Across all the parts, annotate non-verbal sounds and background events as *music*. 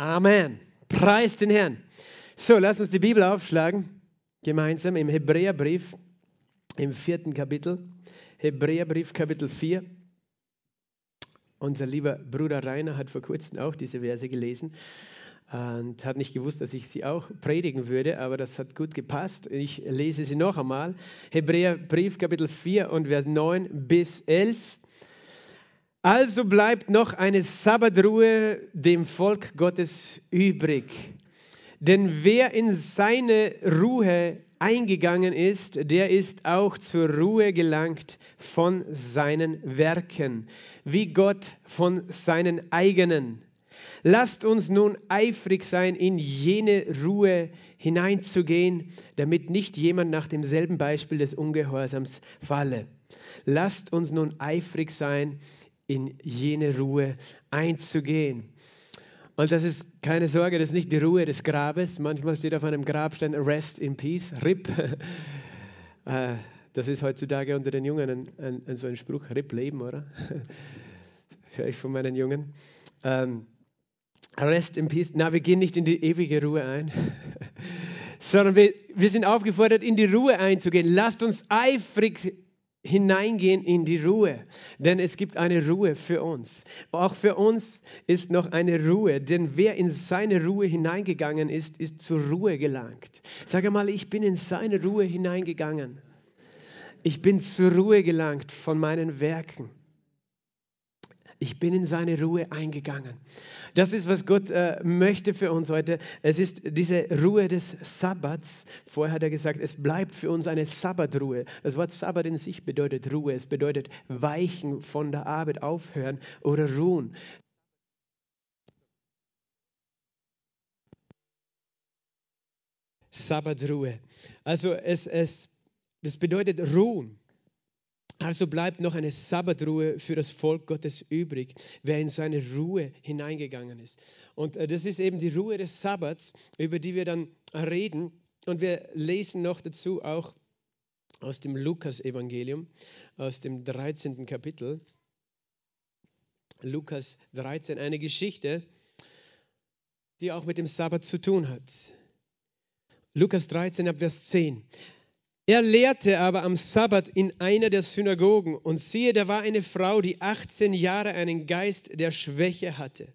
Amen. Preis den Herrn. So, lass uns die Bibel aufschlagen, gemeinsam im Hebräerbrief, im vierten Kapitel. Hebräerbrief, Kapitel 4. Unser lieber Bruder Rainer hat vor kurzem auch diese Verse gelesen und hat nicht gewusst, dass ich sie auch predigen würde, aber das hat gut gepasst. Ich lese sie noch einmal. Hebräerbrief Kapitel 4 und Vers 9 bis 11. Also bleibt noch eine Sabbatruhe dem Volk Gottes übrig. Denn wer in seine Ruhe eingegangen ist, der ist auch zur Ruhe gelangt von seinen Werken, wie Gott von seinen eigenen. Lasst uns nun eifrig sein, in jene Ruhe hineinzugehen, damit nicht jemand nach demselben Beispiel des Ungehorsams falle. Lasst uns nun eifrig sein, in jene Ruhe einzugehen. Und das ist keine Sorge, das ist nicht die Ruhe des Grabes. Manchmal steht auf einem Grabstein Rest in Peace, RIP. *laughs* Äh, das ist heutzutage unter den Jungen ein, ein, ein so ein Spruch, RIP Leben, oder? *laughs* Höre ich von meinen Jungen. Ähm, Rest in Peace. Na, wir gehen nicht in die ewige Ruhe ein, *laughs* sondern wir, wir sind aufgefordert, in die Ruhe einzugehen. Lasst uns eifrig hineingehen in die Ruhe, denn es gibt eine Ruhe für uns. Auch für uns ist noch eine Ruhe, denn wer in seine Ruhe hineingegangen ist, ist zur Ruhe gelangt. Sage mal, ich bin in seine Ruhe hineingegangen. Ich bin zur Ruhe gelangt von meinen Werken. Ich bin in seine Ruhe eingegangen. Das ist, was Gott äh, möchte für uns heute. Es ist diese Ruhe des Sabbats. Vorher hat er gesagt, es bleibt für uns eine Sabbatruhe. Das Wort Sabbat in sich bedeutet Ruhe. Es bedeutet weichen von der Arbeit, aufhören oder ruhen. Sabbatruhe. Also es, es, das bedeutet ruhen. Also bleibt noch eine Sabbatruhe für das Volk Gottes übrig, wer in seine Ruhe hineingegangen ist. Und äh, das ist eben die Ruhe des Sabbats, über die wir dann reden. Und wir lesen noch dazu auch aus dem Lukas-Evangelium, aus dem 13. Kapitel. Lukas 13, eine Geschichte, die auch mit dem Sabbat zu tun hat. Lukas 13 ab Vers 10. Er lehrte aber am Sabbat in einer der Synagogen und siehe, da war eine Frau, die 18 Jahre einen Geist der Schwäche hatte.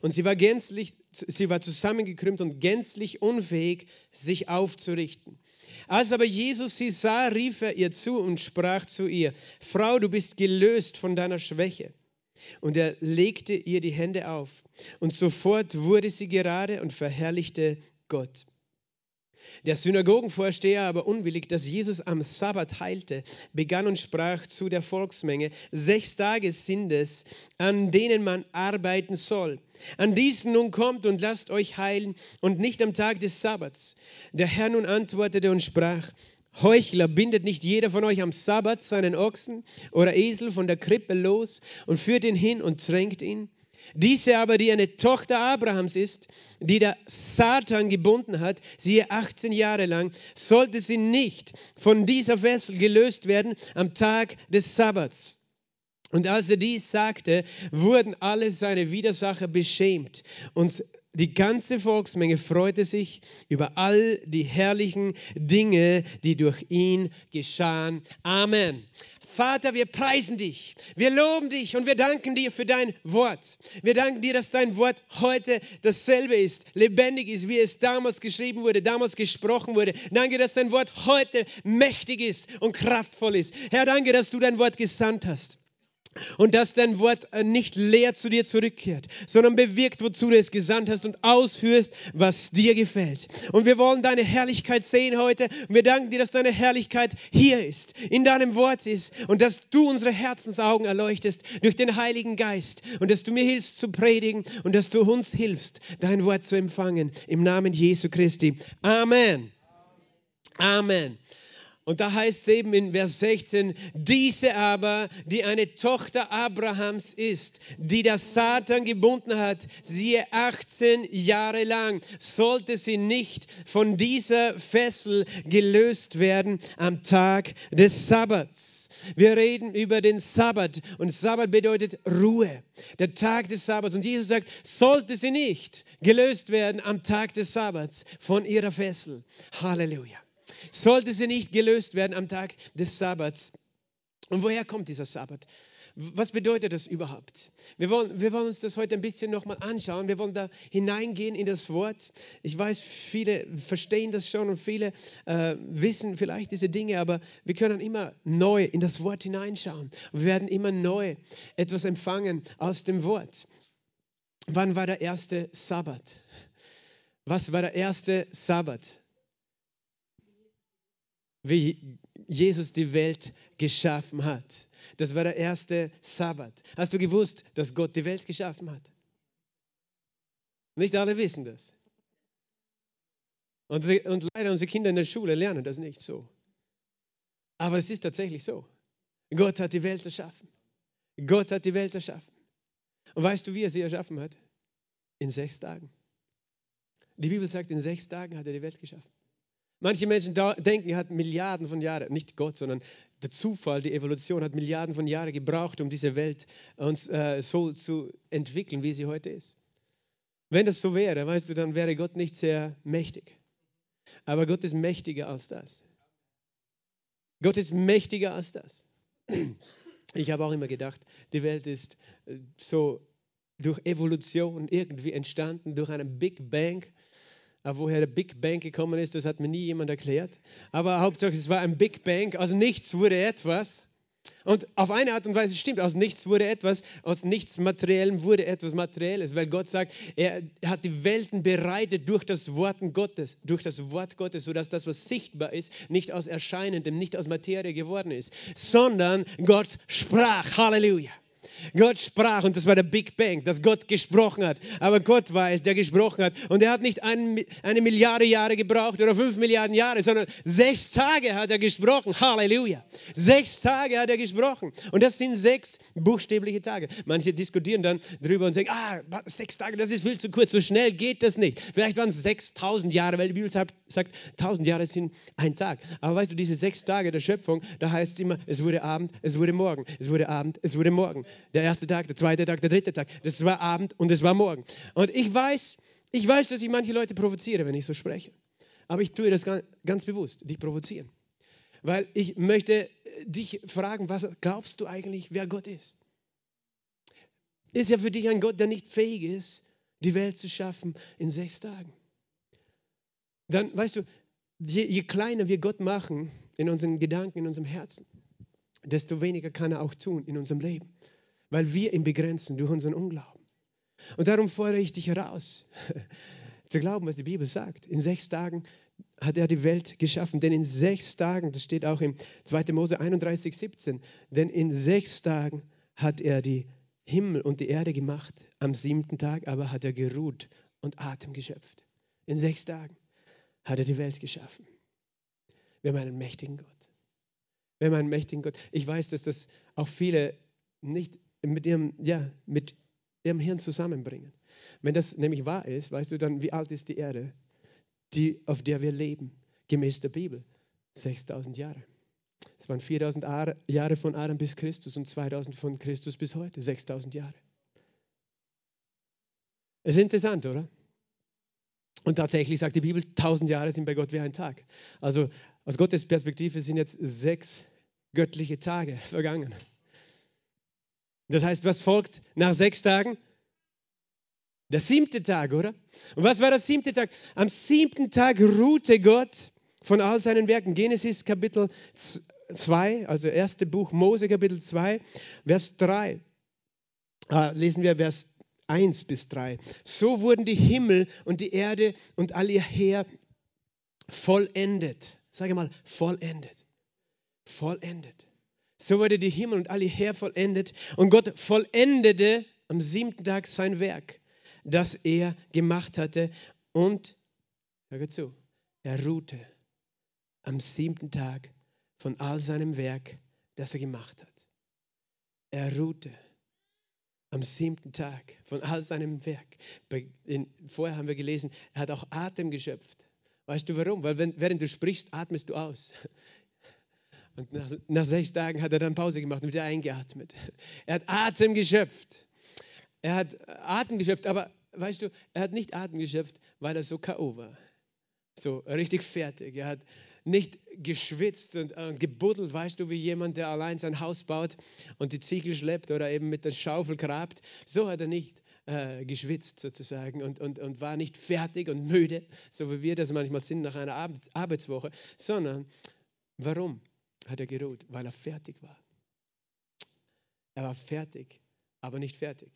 Und sie war gänzlich, sie war zusammengekrümmt und gänzlich unfähig, sich aufzurichten. Als aber Jesus sie sah, rief er ihr zu und sprach zu ihr, Frau, du bist gelöst von deiner Schwäche. Und er legte ihr die Hände auf. Und sofort wurde sie gerade und verherrlichte Gott. Der Synagogenvorsteher aber unwillig, dass Jesus am Sabbat heilte, begann und sprach zu der Volksmenge, sechs Tage sind es, an denen man arbeiten soll. An diesen nun kommt und lasst euch heilen und nicht am Tag des Sabbats. Der Herr nun antwortete und sprach, Heuchler, bindet nicht jeder von euch am Sabbat seinen Ochsen oder Esel von der Krippe los und führt ihn hin und tränkt ihn? Diese aber, die eine Tochter Abrahams ist, die der Satan gebunden hat, siehe 18 Jahre lang, sollte sie nicht von dieser Fessel gelöst werden am Tag des Sabbats. Und als er dies sagte, wurden alle seine Widersacher beschämt und die ganze Volksmenge freute sich über all die herrlichen Dinge, die durch ihn geschahen. Amen. Vater, wir preisen dich, wir loben dich und wir danken dir für dein Wort. Wir danken dir, dass dein Wort heute dasselbe ist, lebendig ist, wie es damals geschrieben wurde, damals gesprochen wurde. Danke, dass dein Wort heute mächtig ist und kraftvoll ist. Herr, danke, dass du dein Wort gesandt hast. Und dass dein Wort äh, nicht leer zu dir zurückkehrt, sondern bewirkt, wozu du es gesandt hast und ausführst, was dir gefällt. Und wir wollen deine Herrlichkeit sehen heute. Und wir danken dir, dass deine Herrlichkeit hier ist, in deinem Wort ist und dass du unsere Herzensaugen erleuchtest durch den Heiligen Geist und dass du mir hilfst zu predigen und dass du uns hilfst, dein Wort zu empfangen. Im Namen Jesu Christi. Amen. Amen. Und da heißt es eben in Vers 16, diese aber, die eine Tochter Abrahams ist, die der Satan gebunden hat, siehe 18 Jahre lang, sollte sie nicht von dieser Fessel gelöst werden am Tag des Sabbats. Wir reden über den Sabbat und Sabbat bedeutet Ruhe, der Tag des Sabbats. Und Jesus sagt, sollte sie nicht gelöst werden am Tag des Sabbats von ihrer Fessel. Halleluja. Sollte sie nicht gelöst werden am Tag des Sabbats. Und woher kommt dieser Sabbat? Was bedeutet das überhaupt? Wir wollen, wir wollen uns das heute ein bisschen nochmal anschauen. Wir wollen da hineingehen in das Wort. Ich weiß, viele verstehen das schon und viele äh, wissen vielleicht diese Dinge, aber wir können immer neu in das Wort hineinschauen. Wir werden immer neu etwas empfangen aus dem Wort. Wann war der erste Sabbat? Was war der erste Sabbat? Wie Jesus die Welt geschaffen hat. Das war der erste Sabbat. Hast du gewusst, dass Gott die Welt geschaffen hat? Nicht alle wissen das. Und, sie, und leider unsere Kinder in der Schule lernen das nicht so. Aber es ist tatsächlich so. Gott hat die Welt erschaffen. Gott hat die Welt erschaffen. Und weißt du, wie er sie erschaffen hat? In sechs Tagen. Die Bibel sagt, in sechs Tagen hat er die Welt geschaffen. Manche Menschen denken, er hat Milliarden von Jahren, nicht Gott, sondern der Zufall, die Evolution hat Milliarden von Jahren gebraucht, um diese Welt uns äh, so zu entwickeln, wie sie heute ist. Wenn das so wäre, weißt du, dann wäre Gott nicht sehr mächtig. Aber Gott ist mächtiger als das. Gott ist mächtiger als das. Ich habe auch immer gedacht, die Welt ist äh, so durch Evolution irgendwie entstanden, durch einen Big Bang. Aber woher der Big Bang gekommen ist, das hat mir nie jemand erklärt. Aber Hauptsache, es war ein Big Bang. Aus nichts wurde etwas. Und auf eine Art und Weise stimmt, aus nichts wurde etwas, aus nichts Materiellem wurde etwas Materielles, weil Gott sagt, er hat die Welten bereitet durch das Wort Gottes, durch das Wort Gottes, sodass das, was sichtbar ist, nicht aus Erscheinendem, nicht aus Materie geworden ist, sondern Gott sprach. Halleluja. Gott sprach und das war der Big Bang, dass Gott gesprochen hat. Aber Gott war es, der gesprochen hat. Und er hat nicht ein, eine Milliarde Jahre gebraucht oder fünf Milliarden Jahre, sondern sechs Tage hat er gesprochen. Halleluja. Sechs Tage hat er gesprochen. Und das sind sechs buchstäbliche Tage. Manche diskutieren dann darüber und sagen, ah, sechs Tage, das ist viel zu kurz, so schnell geht das nicht. Vielleicht waren es 6000 Jahre, weil die Bibel sagt, sagt 1000 Jahre sind ein Tag. Aber weißt du, diese sechs Tage der Schöpfung, da heißt es immer, es wurde Abend, es wurde Morgen, es wurde Abend, es wurde Morgen der erste Tag, der zweite Tag, der dritte Tag. Das war Abend und es war Morgen. Und ich weiß, ich weiß, dass ich manche Leute provoziere, wenn ich so spreche. Aber ich tue das ganz bewusst, dich provozieren. Weil ich möchte dich fragen, was glaubst du eigentlich, wer Gott ist? Ist ja für dich ein Gott, der nicht fähig ist, die Welt zu schaffen in sechs Tagen. Dann, weißt du, je, je kleiner wir Gott machen in unseren Gedanken, in unserem Herzen, desto weniger kann er auch tun in unserem Leben weil wir ihn begrenzen durch unseren Unglauben. Und darum fordere ich dich heraus, *laughs* zu glauben, was die Bibel sagt. In sechs Tagen hat er die Welt geschaffen. Denn in sechs Tagen, das steht auch im 2. Mose 31, 17, denn in sechs Tagen hat er die Himmel und die Erde gemacht. Am siebten Tag aber hat er geruht und Atem geschöpft. In sechs Tagen hat er die Welt geschaffen. Wir haben einen mächtigen Gott. Wir haben einen mächtigen Gott. Ich weiß, dass das auch viele nicht mit ihrem, ja, mit ihrem Hirn zusammenbringen. Wenn das nämlich wahr ist, weißt du dann, wie alt ist die Erde, die, auf der wir leben, gemäß der Bibel? 6000 Jahre. Es waren 4000 Jahre von Adam bis Christus und 2000 von Christus bis heute, 6000 Jahre. Es ist interessant, oder? Und tatsächlich sagt die Bibel, 1000 Jahre sind bei Gott wie ein Tag. Also aus Gottes Perspektive sind jetzt sechs göttliche Tage *laughs* vergangen. Das heißt, was folgt nach sechs Tagen? Der siebte Tag, oder? Und was war der siebte Tag? Am siebten Tag ruhte Gott von all seinen Werken. Genesis Kapitel 2, also erste Buch Mose Kapitel 2, Vers 3. Ah, lesen wir Vers 1 bis 3. So wurden die Himmel und die Erde und all ihr Heer vollendet. Sage mal, vollendet. Vollendet. So wurde die Himmel und alle Heer vollendet. Und Gott vollendete am siebten Tag sein Werk, das er gemacht hatte. Und, hör zu, er ruhte am siebten Tag von all seinem Werk, das er gemacht hat. Er ruhte am siebten Tag von all seinem Werk. vorher haben wir gelesen, er hat auch Atem geschöpft. Weißt du warum? Weil wenn, während du sprichst, atmest du aus. Und nach, nach sechs Tagen hat er dann Pause gemacht und wieder eingeatmet. Er hat Atem geschöpft. Er hat Atem geschöpft, aber weißt du, er hat nicht Atem geschöpft, weil er so K.O. war. So richtig fertig. Er hat nicht geschwitzt und, und gebuddelt, weißt du, wie jemand, der allein sein Haus baut und die Ziegel schleppt oder eben mit der Schaufel grabt. So hat er nicht äh, geschwitzt sozusagen und, und, und war nicht fertig und müde, so wie wir das manchmal sind nach einer Arbeitswoche, sondern warum hat er geruht? Weil er fertig war. Er war fertig, aber nicht fertig.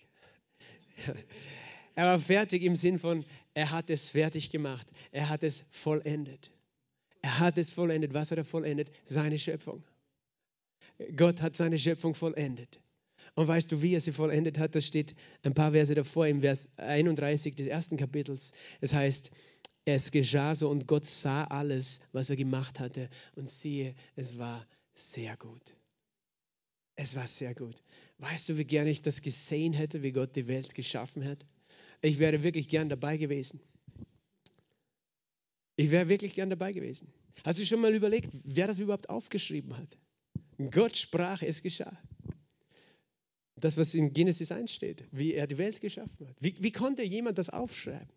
er war fertig im Sinn von, er hat es fertig gemacht. Er hat es vollendet. Er hat es vollendet. Was hat er vollendet? Seine Schöpfung. Gott hat seine Schöpfung vollendet. Und weißt du, wie er sie vollendet hat? Das steht ein paar Verse davor im Vers 31 des ersten Kapitels. Es heißt, es geschah so und Gott sah alles, was er gemacht hatte. Und siehe, es war sehr gut. Es war sehr gut. Weißt du, wie gerne ich das gesehen hätte, wie Gott die Welt geschaffen hat? Ich wäre wirklich gern dabei gewesen. Ich wäre wirklich gern dabei gewesen. Hast du schon mal überlegt, wer das überhaupt aufgeschrieben hat? Gott sprach, es geschah. Das, was in Genesis 1 steht, wie er die Welt geschaffen hat. Wie, wie konnte jemand das aufschreiben?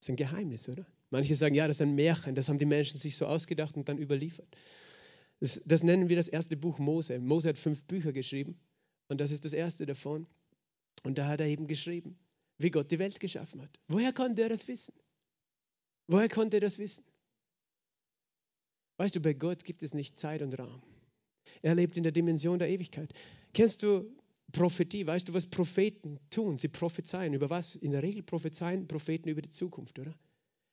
Das ist ein Geheimnis, oder? Manche sagen, ja, das ist ein Märchen, das haben die Menschen sich so ausgedacht und dann überliefert. Das, das nennen wir das erste Buch Mose. Mose hat fünf Bücher geschrieben und das ist das erste davon. Und da hat er eben geschrieben, wie Gott die Welt geschaffen hat. Woher konnte er das wissen? Woher konnte er das wissen? Weißt du, bei Gott gibt es nicht Zeit und Raum. Er lebt in der Dimension der Ewigkeit. Kennst du Prophetie? Weißt du, was Propheten tun? Sie prophezeien. Über was? In der Regel prophezeien Propheten über die Zukunft, oder?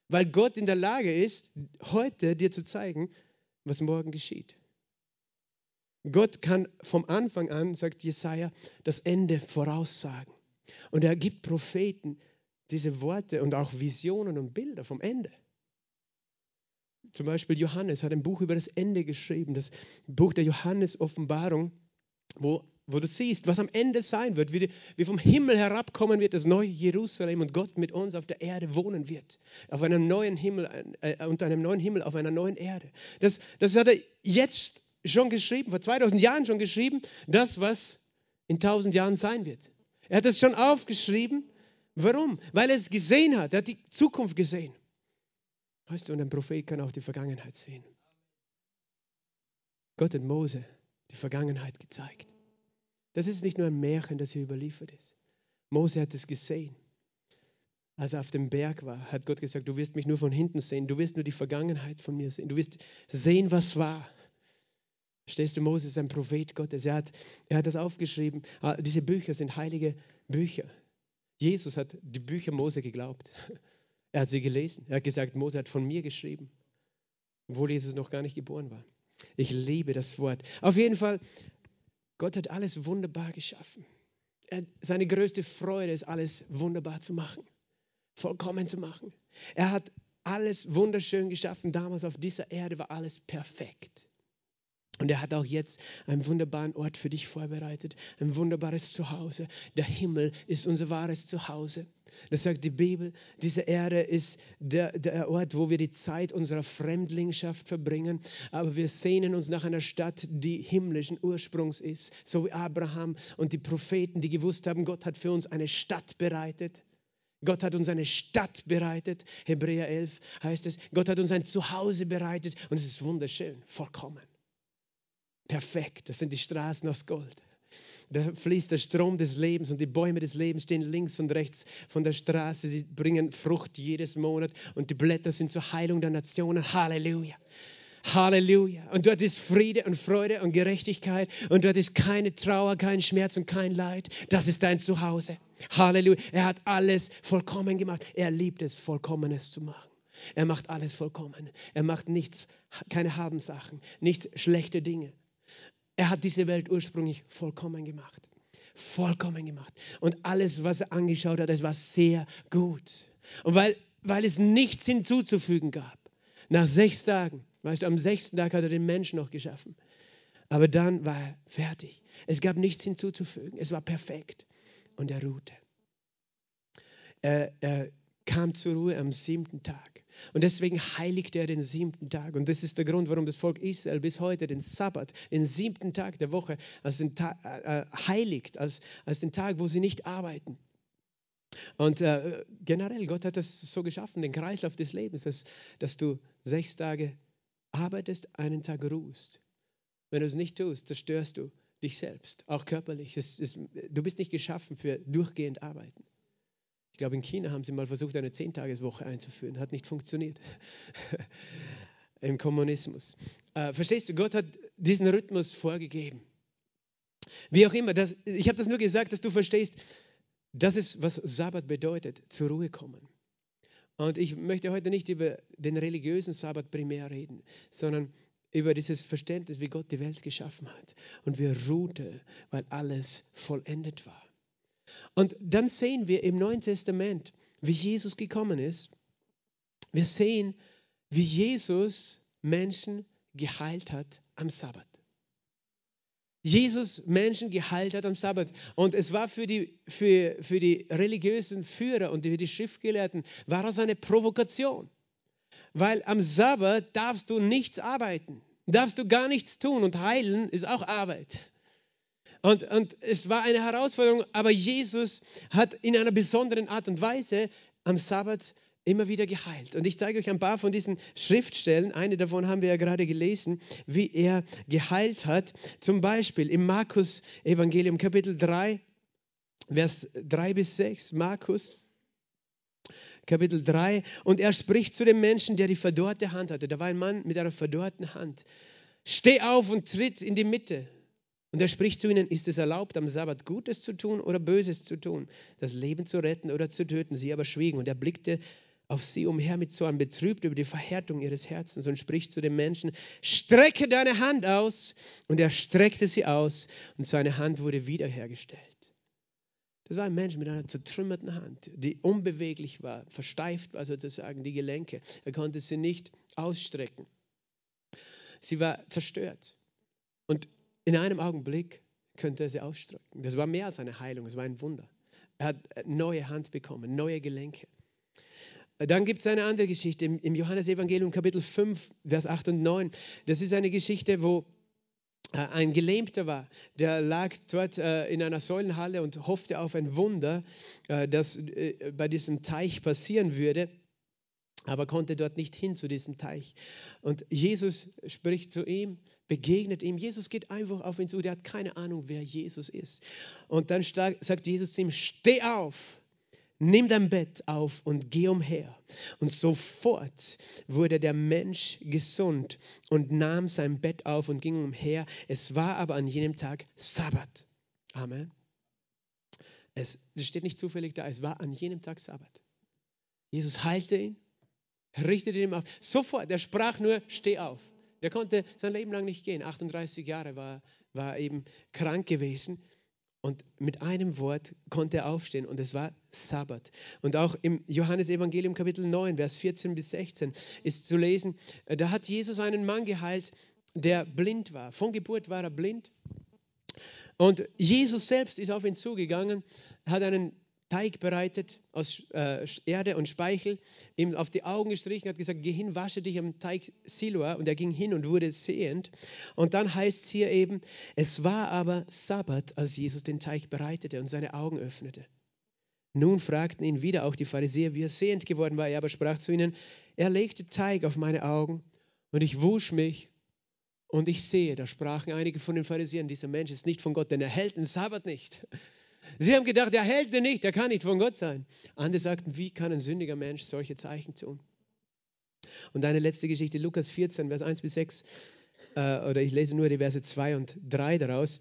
Weil Gott in der Lage ist, heute dir zu zeigen, was morgen geschieht. Gott kann vom Anfang an, sagt Jesaja, das Ende voraussagen. Und er gibt Propheten diese Worte und auch Visionen und Bilder vom Ende. Zum Beispiel Johannes hat ein Buch über das Ende geschrieben, das Buch der Johannes-Offenbarung, wo, wo du siehst, was am Ende sein wird, wie, wie vom Himmel herabkommen wird, das neue Jerusalem und Gott mit uns auf der Erde wohnen wird. Auf einem neuen Himmel, äh, unter einem neuen Himmel, auf einer neuen Erde. Das, das hat er jetzt schon geschrieben, vor 2000 Jahren schon geschrieben, das, was in 1000 Jahren sein wird. Er hat es schon aufgeschrieben. Warum? Weil er es gesehen hat. Er hat die Zukunft gesehen. Weißt du, und ein Prophet kann auch die Vergangenheit sehen. Gott hat Mose die Vergangenheit gezeigt. Das ist nicht nur ein Märchen, das hier überliefert ist. Mose hat es gesehen. Als er auf dem Berg war, hat Gott gesagt, du wirst mich nur von hinten sehen, du wirst nur die Vergangenheit von mir sehen, du wirst sehen, was war. Stehst du, Mose ist ein Prophet Gottes, er hat, er hat das aufgeschrieben. Ah, diese Bücher sind heilige Bücher. Jesus hat die Bücher Mose geglaubt. Er hat sie gelesen. Er hat gesagt, Mose hat von mir geschrieben, obwohl Jesus noch gar nicht geboren war. Ich liebe das Wort. Auf jeden Fall, Gott hat alles wunderbar geschaffen. Er, seine größte Freude ist, alles wunderbar zu machen, vollkommen zu machen. Er hat alles wunderschön geschaffen. Damals auf dieser Erde war alles perfekt. Und er hat auch jetzt einen wunderbaren Ort für dich vorbereitet, ein wunderbares Zuhause. Der Himmel ist unser wahres Zuhause. Das sagt die Bibel. Diese Erde ist der, der Ort, wo wir die Zeit unserer Fremdlingschaft verbringen. Aber wir sehnen uns nach einer Stadt, die himmlischen Ursprungs ist. So wie Abraham und die Propheten, die gewusst haben, Gott hat für uns eine Stadt bereitet. Gott hat uns eine Stadt bereitet. Hebräer 11 heißt es. Gott hat uns ein Zuhause bereitet. Und es ist wunderschön, vollkommen. Perfekt. Das sind die Straßen aus Gold. Da fließt der Strom des Lebens und die Bäume des Lebens stehen links und rechts von der Straße. Sie bringen Frucht jedes Monat und die Blätter sind zur Heilung der Nationen. Halleluja. Halleluja. Und dort ist Friede und Freude und Gerechtigkeit und dort ist keine Trauer, kein Schmerz und kein Leid. Das ist dein Zuhause. Halleluja. Er hat alles vollkommen gemacht. Er liebt es, Vollkommenes zu machen. Er macht alles vollkommen. Er macht nichts, keine Habensachen, nichts schlechte Dinge. Er hat diese Welt ursprünglich vollkommen gemacht. Vollkommen gemacht. Und alles, was er angeschaut hat, das war sehr gut. Und weil, weil es nichts hinzuzufügen gab, nach sechs Tagen, weißt du, am sechsten Tag hat er den Menschen noch geschaffen. Aber dann war er fertig. Es gab nichts hinzuzufügen. Es war perfekt. Und er ruhte. Er, er kam zur Ruhe am siebten Tag. Und deswegen heiligt er den siebten Tag. Und das ist der Grund, warum das Volk Israel bis heute den Sabbat, den siebten Tag der Woche, als den Tag, äh, äh, heiligt, als, als den Tag, wo sie nicht arbeiten. Und äh, generell, Gott hat das so geschaffen, den Kreislauf des Lebens, dass, dass du sechs Tage arbeitest, einen Tag ruhst. Wenn du es nicht tust, zerstörst du dich selbst, auch körperlich. Es, es, du bist nicht geschaffen für durchgehend Arbeiten. Ich glaube, in China haben sie mal versucht, eine Zehntageswoche einzuführen. Hat nicht funktioniert. *laughs* Im Kommunismus. Äh, verstehst du, Gott hat diesen Rhythmus vorgegeben. Wie auch immer, das, ich habe das nur gesagt, dass du verstehst, das ist, was Sabbat bedeutet, zur Ruhe kommen. Und ich möchte heute nicht über den religiösen Sabbat primär reden, sondern über dieses Verständnis, wie Gott die Welt geschaffen hat. Und wir ruhte, weil alles vollendet war. Und dann sehen wir im Neuen Testament, wie Jesus gekommen ist. Wir sehen, wie Jesus Menschen geheilt hat am Sabbat. Jesus Menschen geheilt hat am Sabbat. Und es war für die, für, für die religiösen Führer und für die Schriftgelehrten, war das eine Provokation. Weil am Sabbat darfst du nichts arbeiten, darfst du gar nichts tun und heilen ist auch Arbeit. Und, und es war eine Herausforderung, aber Jesus hat in einer besonderen Art und Weise am Sabbat immer wieder geheilt. Und ich zeige euch ein paar von diesen Schriftstellen. Eine davon haben wir ja gerade gelesen, wie er geheilt hat. Zum Beispiel im Markus Evangelium Kapitel 3, Vers 3 bis 6. Markus Kapitel 3. Und er spricht zu dem Menschen, der die verdorrte Hand hatte. Da war ein Mann mit einer verdorrten Hand. Steh auf und tritt in die Mitte. Und er spricht zu ihnen, ist es erlaubt, am Sabbat Gutes zu tun oder Böses zu tun, das Leben zu retten oder zu töten? Sie aber schwiegen. Und er blickte auf sie umher mit Zorn, betrübt über die Verhärtung ihres Herzens und spricht zu dem Menschen, strecke deine Hand aus. Und er streckte sie aus und seine Hand wurde wiederhergestellt. Das war ein Mensch mit einer zertrümmerten Hand, die unbeweglich war, versteift war sozusagen die Gelenke. Er konnte sie nicht ausstrecken. Sie war zerstört. Und in einem Augenblick könnte er sie ausstrecken. Das war mehr als eine Heilung, es war ein Wunder. Er hat neue Hand bekommen, neue Gelenke. Dann gibt es eine andere Geschichte im, Johannesevangelium Kapitel 5, Vers 8 und 9. Das ist eine Geschichte, wo äh, ein Gelähmter war, der lag dort äh, in einer Säulenhalle und hoffte auf ein Wunder, äh, das bei diesem Teich passieren würde, aber konnte dort nicht hin zu diesem Teich. Und Jesus spricht zu ihm, begegnet ihm. Jesus geht einfach auf ihn zu, der hat keine Ahnung, wer Jesus ist. Und dann sagt Jesus zu ihm, steh auf nimm dein Bett auf und geh umher. Und sofort wurde der Mensch gesund und nahm sein Bett auf und ging umher. Es war aber an jenem Tag Sabbat. Amen. Es steht nicht zufällig da, es war an jenem Tag Sabbat. Jesus heilte ihn, richtete ihn auf. Sofort, er sprach nur, steh auf. Der konnte sein Leben lang nicht gehen. 38 Jahre war, war eben krank gewesen. Und mit einem Wort konnte er aufstehen und es war Sabbat. Und auch im Johannesevangelium Kapitel 9, Vers 14 bis 16 ist zu lesen, äh, da hat Jesus einen Mann geheilt, der blind war. Von Geburt war er blind. Und Jesus selbst ist auf ihn zugegangen, hat einen Teig bereitet aus äh, Erde und Speichel, ihm auf die Augen gestrichen, hat gesagt, geh hin, wasche dich am Teig Siloa. Und er ging hin und wurde sehend. Und dann heißt es hier eben, es war aber Sabbat, als Jesus den Teig bereitete und seine Augen öffnete. Nun fragten ihn wieder auch die Pharisäer, wie er sehend geworden war. Er aber sprach zu ihnen, er legte Teig auf meine Augen und ich wusch mich und ich sehe. Da sprachen einige von den Pharisäern, dieser Mensch ist nicht von Gott, denn er hält den Sabbat nicht. Sie haben gedacht, er hält den nicht, der kann nicht von Gott sein. Andere sagten, wie kann ein sündiger Mensch solche Zeichen tun? Und eine letzte Geschichte, Lukas 14, Vers 1 bis 6, äh, oder ich lese nur die Verse 2 und 3 daraus.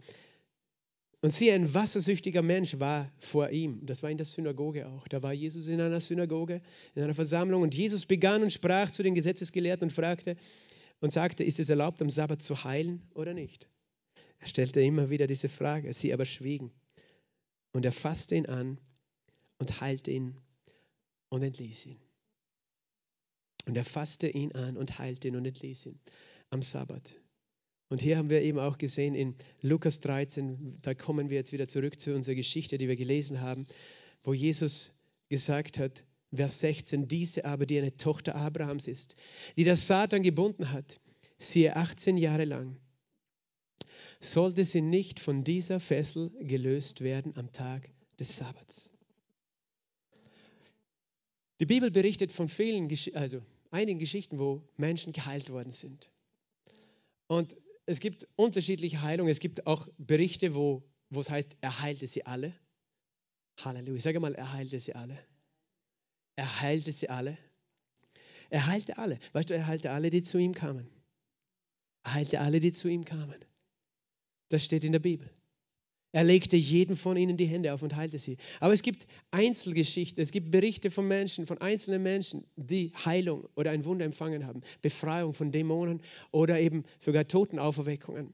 Und siehe, ein wassersüchtiger Mensch war vor ihm. Das war in der Synagoge auch. Da war Jesus in einer Synagoge, in einer Versammlung. Und Jesus begann und sprach zu den Gesetzesgelehrten und fragte und sagte, ist es erlaubt, am Sabbat zu heilen oder nicht? Er stellte immer wieder diese Frage. Sie aber schwiegen. Und er fasste ihn an und heilte ihn und entließ ihn. Und er fasste ihn an und heilte ihn und entließ ihn am Sabbat. Und hier haben wir eben auch gesehen in Lukas 13, da kommen wir jetzt wieder zurück zu unserer Geschichte, die wir gelesen haben, wo Jesus gesagt hat, Vers 16, diese aber, die eine Tochter Abrahams ist, die der Satan gebunden hat, siehe 18 Jahre lang, sollte sie nicht von dieser Fessel gelöst werden am Tag des Sabbats. Die Bibel berichtet von vielen, also einigen Geschichten, wo Menschen geheilt worden sind. Und es gibt unterschiedliche Heilungen. Es gibt auch Berichte, wo, wo es heißt, er heilte sie alle. Halleluja. Sag mal, er heilte sie alle. Er heilte sie alle. Er heilte alle. Weißt du, er heilte alle, die zu ihm kamen. Er heilte alle, die zu ihm kamen. Das steht in der Bibel. Er legte jedem von ihnen die Hände auf und heilte sie. Aber es gibt Einzelgeschichten, es gibt Berichte von Menschen, von einzelnen Menschen, die Heilung oder ein Wunder empfangen haben, Befreiung von Dämonen oder eben sogar Totenauferweckungen.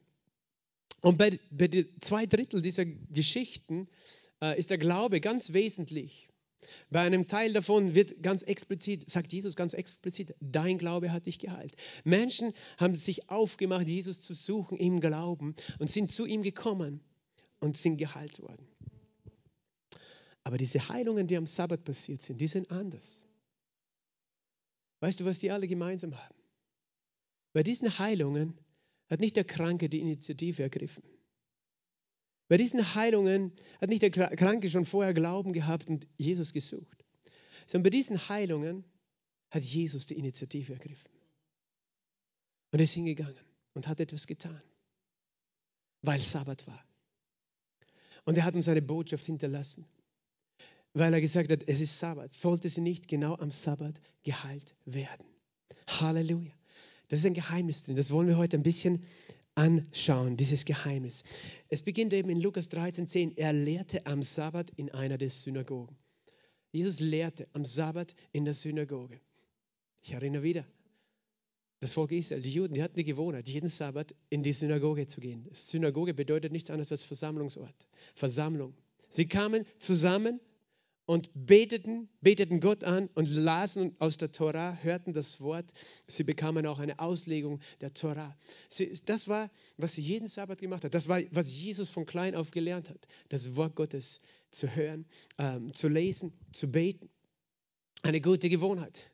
Und bei, bei zwei Drittel dieser Geschichten äh, ist der Glaube ganz wesentlich. Bei einem Teil davon wird ganz explizit, sagt Jesus ganz explizit, dein Glaube hat dich geheilt. Menschen haben sich aufgemacht, Jesus zu suchen im Glauben und sind zu ihm gekommen und sind geheilt worden. Aber diese Heilungen, die am Sabbat passiert sind, die sind anders. Weißt du, was die alle gemeinsam haben? Bei diesen Heilungen hat nicht der Kranke die Initiative ergriffen. Bei diesen Heilungen hat nicht der Kranke schon vorher Glauben gehabt und Jesus gesucht, sondern bei diesen Heilungen hat Jesus die Initiative ergriffen und ist hingegangen und hat etwas getan, weil Sabbat war. Und er hat uns eine Botschaft hinterlassen, weil er gesagt hat, es ist Sabbat. Sollte sie nicht genau am Sabbat geheilt werden. Halleluja. Das ist ein Geheimnis drin. Das wollen wir heute ein bisschen anschauen, dieses Geheimnis. Es beginnt eben in Lukas 13,10. Er lehrte am Sabbat in einer der Synagogen. Jesus lehrte am Sabbat in der Synagoge. Ich erinnere wieder, das Volk Israel, die Juden, die hatten die Gewohnheit, jeden Sabbat in die Synagoge zu gehen. Synagoge bedeutet nichts anderes als Versammlungsort, Versammlung. Sie kamen zusammen und beteten, beteten Gott an und lasen aus der Tora, hörten das Wort. Sie bekamen auch eine Auslegung der Tora. Sie, das war, was sie jeden Sabbat gemacht hat. Das war, was Jesus von klein auf gelernt hat. Das Wort Gottes zu hören, ähm, zu lesen, zu beten. Eine gute Gewohnheit.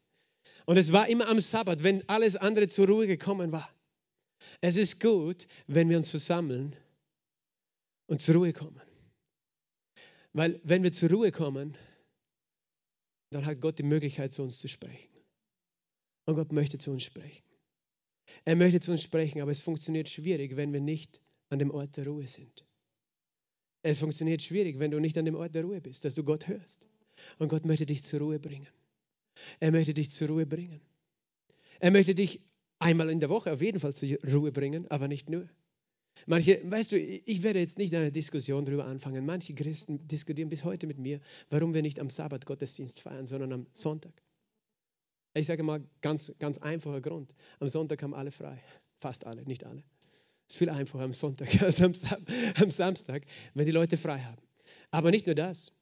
Und es war immer am Sabbat, wenn alles andere zur Ruhe gekommen war. Es ist gut, wenn wir uns versammeln und zur Ruhe kommen. Weil wenn wir zur Ruhe kommen, dann hat Gott die Möglichkeit, zu uns zu sprechen. Und Gott möchte zu uns sprechen. Er möchte zu uns sprechen, aber es funktioniert schwierig, wenn wir nicht an dem Ort der Ruhe sind. Es funktioniert schwierig, wenn du nicht an dem Ort der Ruhe bist, dass du Gott hörst. Und Gott möchte dich zur Ruhe bringen. Er möchte dich zur Ruhe bringen. Er möchte dich einmal in der Woche auf jeden Fall zur Ruhe bringen, aber nicht nur. Manche, weißt du, ich werde jetzt nicht eine Diskussion darüber anfangen. Manche Christen diskutieren bis heute mit mir, warum wir nicht am Sabbat Gottesdienst feiern, sondern am Sonntag. Ich sage mal ganz, ganz einfacher Grund. Am Sonntag haben alle frei. Fast alle, nicht alle. Es ist viel einfacher am Sonntag *laughs* als am, am Samstag, wenn die Leute frei haben. Aber nicht nur das.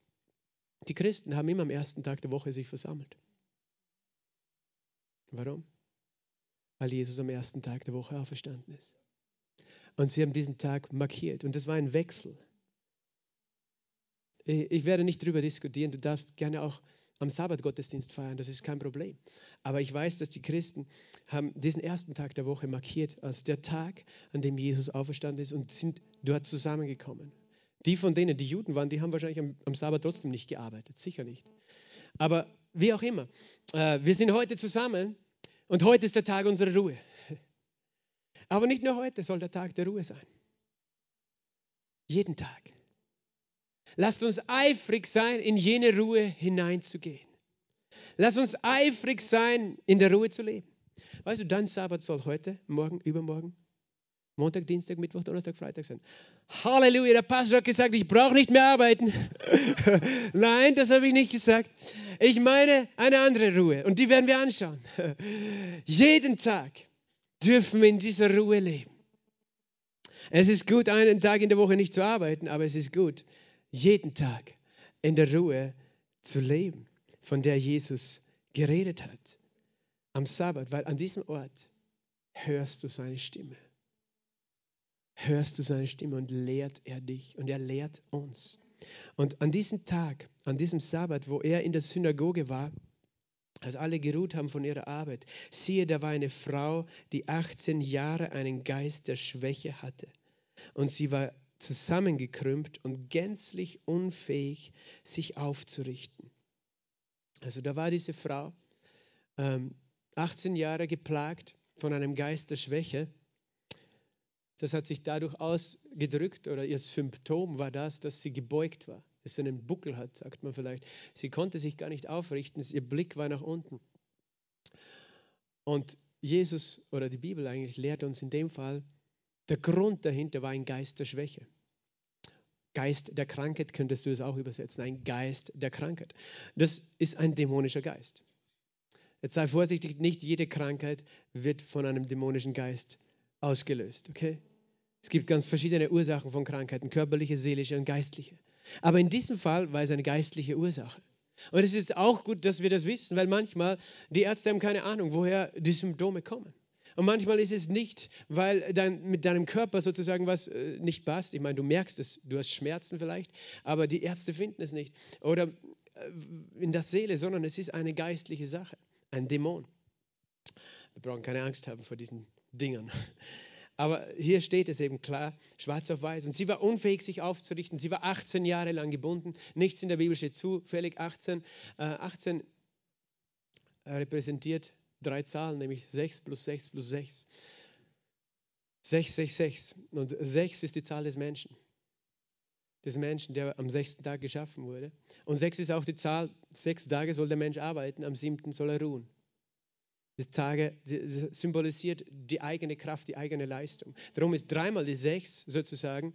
Die Christen haben immer am ersten Tag der Woche sich versammelt. Warum? Weil Jesus am ersten Tag der Woche auferstanden ist. Und sie haben diesen Tag markiert. Und das war ein Wechsel. Ich werde nicht darüber diskutieren. Du darfst gerne auch am Sabbat Gottesdienst feiern, das ist kein Problem. Aber ich weiß, dass die Christen haben diesen ersten Tag der Woche markiert als der Tag, an dem Jesus auferstanden ist und sind dort zusammengekommen. Die von denen, die Juden waren, die haben wahrscheinlich am, am Sabbat trotzdem nicht gearbeitet, sicher nicht. Aber wie auch immer, äh, wir sind heute zusammen und heute ist der Tag unserer Ruhe. Aber nicht nur heute soll der Tag der Ruhe sein. Jeden Tag. Lasst uns eifrig sein, in jene Ruhe hineinzugehen. Lasst uns eifrig sein, in der Ruhe zu leben. Weißt du, dein Sabbat soll heute, morgen, übermorgen, Montag, Dienstag, Mittwoch, Donnerstag, Freitag sein. Halleluja, der Pastor hat gesagt, ich brauche nicht mehr arbeiten. *laughs* Nein, das habe ich nicht gesagt. Ich meine eine andere Ruhe und die werden wir anschauen. *laughs* Jeden Tag dürfen in dieser Ruhe leben. Es ist gut, einen Tag in der Woche nicht zu arbeiten, aber es ist gut, jeden Tag in der Ruhe zu leben, von der Jesus geredet hat. Am Sabbat, weil an diesem Ort hörst du seine Stimme hörst du seine Stimme und lehrt er dich und er lehrt uns. Und an diesem Tag, an diesem Sabbat, wo er in der Synagoge war, als alle geruht haben von ihrer Arbeit, siehe, da war eine Frau, die 18 Jahre einen Geist der Schwäche hatte. Und sie war zusammengekrümmt und gänzlich unfähig, sich aufzurichten. Also da war diese Frau, ähm, 18 Jahre geplagt von einem Geist der Schwäche. Das hat sich dadurch ausgedrückt oder ihr Symptom war das, dass sie gebeugt war, dass sie einen Buckel hat, sagt man vielleicht. Sie konnte sich gar nicht aufrichten, ihr Blick war nach unten. Und Jesus oder die Bibel eigentlich lehrt uns in dem Fall, der Grund dahinter war ein Geist der Schwäche. Geist der Krankheit könntest du es auch übersetzen, ein Geist der Krankheit. Das ist ein dämonischer Geist. Jetzt sei vorsichtig, nicht jede Krankheit wird von einem dämonischen Geist ausgelöst, okay? Es gibt ganz verschiedene Ursachen von Krankheiten, körperliche, seelische und geistliche. Aber in diesem Fall war es eine geistliche Ursache. Und es ist auch gut, dass wir das wissen, weil manchmal die Ärzte haben keine Ahnung, woher die Symptome kommen. Und manchmal ist es nicht, weil dein, mit deinem Körper sozusagen was äh, nicht passt. Ich meine, du merkst es, du hast Schmerzen vielleicht, aber die Ärzte finden es nicht. Oder äh, in der Seele, sondern es ist eine geistliche Sache, ein Dämon. Wir brauchen keine Angst haben vor diesen Dingern. Aber hier steht es eben klar, schwarz auf weiß. Und sie war unfähig, sich aufzurichten. Sie war 18 Jahre lang gebunden. Nichts in der Bibel steht zufällig 18. Äh, 18 repräsentiert drei Zahlen, nämlich 6 plus 6 plus 6. 6, 6, 6. Und 6 ist die Zahl des Menschen. Des Menschen, der am sechsten Tag geschaffen wurde. Und 6 ist auch die Zahl, sechs Tage soll der Mensch arbeiten, am siebten soll er ruhen. Das Tage symbolisiert die eigene Kraft, die eigene Leistung. Darum ist dreimal die 6 sozusagen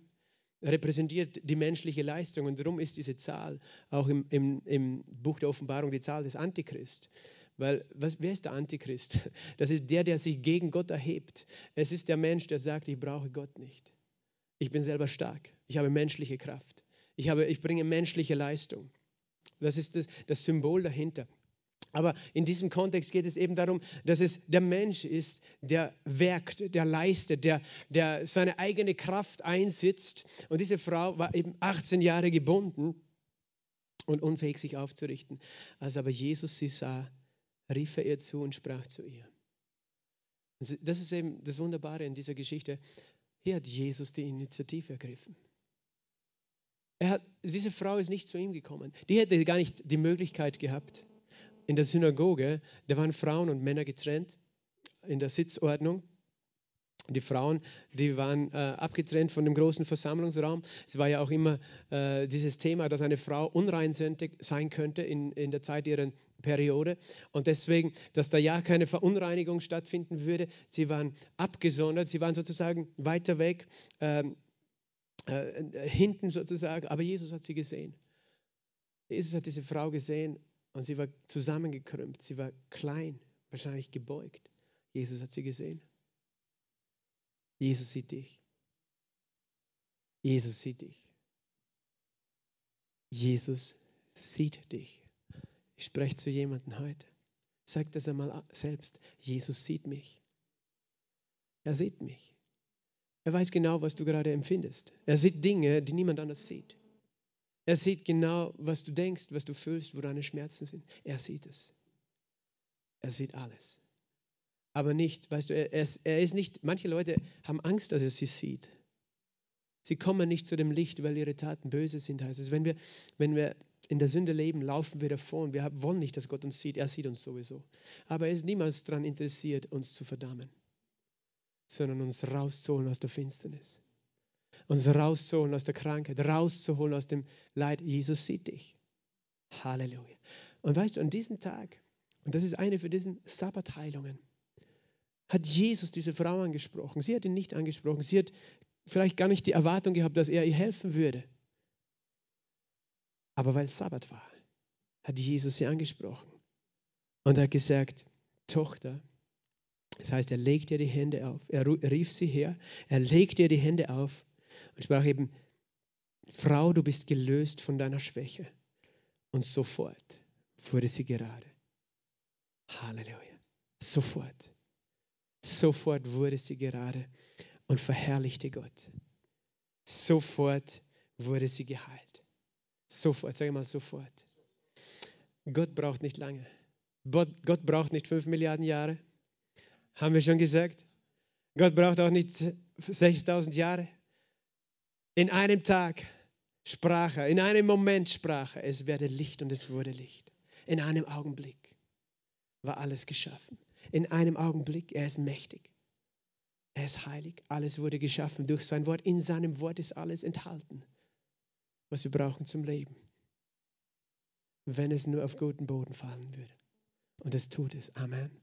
repräsentiert die menschliche Leistung und darum ist diese Zahl auch im, im, im Buch der Offenbarung die Zahl des Antichrist. Weil was, wer ist der Antichrist? Das ist der, der sich gegen Gott erhebt. Es ist der Mensch, der sagt, ich brauche Gott nicht. Ich bin selber stark. Ich habe menschliche Kraft. Ich, habe, ich bringe menschliche Leistung. Das ist das, das Symbol dahinter. Aber in diesem Kontext geht es eben darum, dass es der Mensch ist, der werkt, der leistet, der, der seine eigene Kraft einsitzt. Und diese Frau war eben 18 Jahre gebunden und unfähig, sich aufzurichten. Als aber Jesus sie sah, rief er ihr zu und sprach zu ihr. Das ist eben das Wunderbare in dieser Geschichte. Hier hat Jesus die Initiative ergriffen. Er hat, diese Frau ist nicht zu ihm gekommen. Die hätte gar nicht die Möglichkeit gehabt. In der Synagoge, da waren Frauen und Männer getrennt in der Sitzordnung. Die Frauen, die waren äh, abgetrennt von dem großen Versammlungsraum. Es war ja auch immer äh, dieses Thema, dass eine Frau unrein sein könnte in, in der Zeit ihrer Periode. Und deswegen, dass da ja keine Verunreinigung stattfinden würde. Sie waren abgesondert, sie waren sozusagen weiter weg, äh, äh, hinten sozusagen. Aber Jesus hat sie gesehen. Jesus hat diese Frau gesehen und sie war zusammengekrümmt, sie war klein, wahrscheinlich gebeugt. Jesus hat sie gesehen. Jesus sieht dich. Jesus sieht dich. Jesus sieht dich. Ich spreche zu jemandem heute. Sag das einmal selbst. Jesus sieht mich. Er sieht mich. Er weiß genau, was du gerade empfindest. Er sieht Dinge, die niemand anders sieht. Er sieht genau, was du denkst, was du fühlst, wo deine Schmerzen sind. Er sieht es. Er sieht alles aber nicht, weißt du, er, er ist nicht, manche Leute haben Angst, dass er sie sieht. Sie kommen nicht zu dem Licht, weil ihre Taten böse sind, heißt es. Wenn wir, wenn wir in der Sünde leben, laufen wir davon. Wir wollen nicht, dass Gott uns sieht. Er sieht uns sowieso. Aber er ist niemals daran interessiert, uns zu verdammen, sondern uns rauszuholen aus der Finsternis. Uns rauszuholen aus der Krankheit, rauszuholen aus dem Leid. Jesus sieht dich. Halleluja. Und weißt du, an diesem Tag, und das ist eine für diesen Sabbatheilungen, hat Jesus diese Frau angesprochen. Sie hat ihn nicht angesprochen. Sie hat vielleicht gar nicht die Erwartung gehabt, dass er ihr helfen würde. Aber weil Sabbat war, hat Jesus sie angesprochen und hat gesagt, Tochter, das heißt, er legt ihr die Hände auf. Er rief sie her, er legt ihr die Hände auf und sprach eben, Frau, du bist gelöst von deiner Schwäche. Und sofort wurde sie gerade. Halleluja. Sofort. Sofort wurde sie gerade und verherrlichte Gott. Sofort wurde sie geheilt. Sofort, sage mal sofort. Gott braucht nicht lange. Gott braucht nicht fünf Milliarden Jahre. Haben wir schon gesagt? Gott braucht auch nicht 6000 Jahre. In einem Tag sprach er, in einem Moment sprach er, es werde Licht und es wurde Licht. In einem Augenblick war alles geschaffen. In einem Augenblick, er ist mächtig. Er ist heilig. Alles wurde geschaffen durch sein Wort. In seinem Wort ist alles enthalten, was wir brauchen zum Leben. Wenn es nur auf guten Boden fallen würde. Und es tut es. Amen.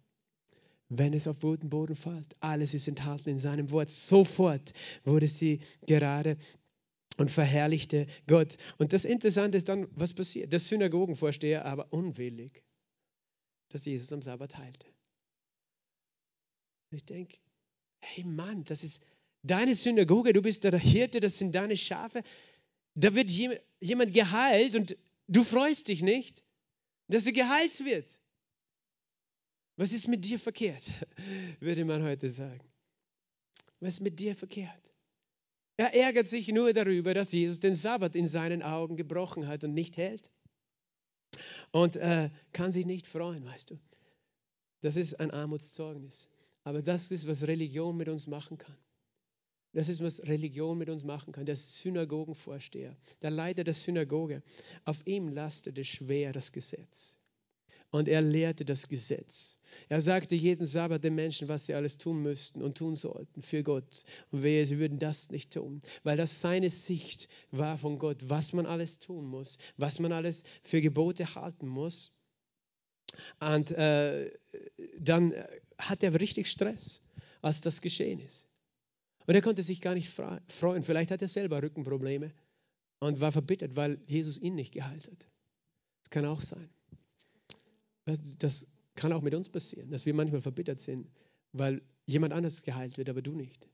Wenn es auf guten Boden fällt, alles ist enthalten in seinem Wort. Sofort wurde sie gerade und verherrlichte Gott. Und das Interessante ist dann, was passiert. Der Synagogenvorsteher aber unwillig, dass Jesus am Sabbat heilte. Ich denke, hey Mann, das ist deine Synagoge, du bist der Hirte, das sind deine Schafe. Da wird jemand geheilt und du freust dich nicht, dass er geheilt wird. Was ist mit dir verkehrt, *laughs* würde man heute sagen. Was ist mit dir verkehrt? Er ärgert sich nur darüber, dass Jesus den Sabbat in seinen Augen gebrochen hat und nicht hält. Und äh, kann sich nicht freuen, weißt du. Das ist ein Armutszeugnis. Aber das ist, was Religion mit uns machen kann. Das ist, was Religion mit uns machen kann. Der Synagogenvorsteher, der Leiter der Synagoge, auf ihm lastete schwer das Gesetz. Und er lehrte das Gesetz. Er sagte jeden Sabbat den Menschen, was sie alles tun müssten und tun sollten für Gott. Und wehe, sie würden das nicht tun, weil das seine Sicht war von Gott, was man alles tun muss, was man alles für Gebote halten muss. Und äh, dann hat er richtig Stress, als das geschehen ist. Und er konnte sich gar nicht freuen. Vielleicht hat er selber Rückenprobleme und war verbittert, weil Jesus ihn nicht geheilt hat. Das kann auch sein. Das kann auch mit uns passieren, dass wir manchmal verbittert sind, weil jemand anders geheilt wird, aber du nicht.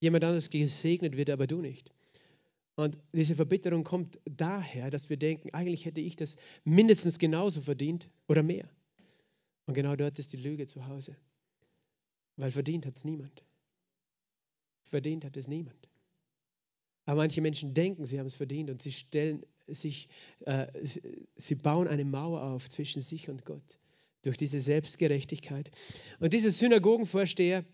Jemand anders gesegnet wird, aber du nicht. Und diese Verbitterung kommt daher, dass wir denken, eigentlich hätte ich das mindestens genauso verdient oder mehr. Und genau dort ist die Lüge zu Hause. Weil verdient hat es niemand. Verdient hat es niemand. Aber manche Menschen denken, sie haben es verdient und sie stellen sich, äh, sie bauen eine Mauer auf zwischen sich und Gott durch diese Selbstgerechtigkeit. Und dieser Synagogenvorsteher,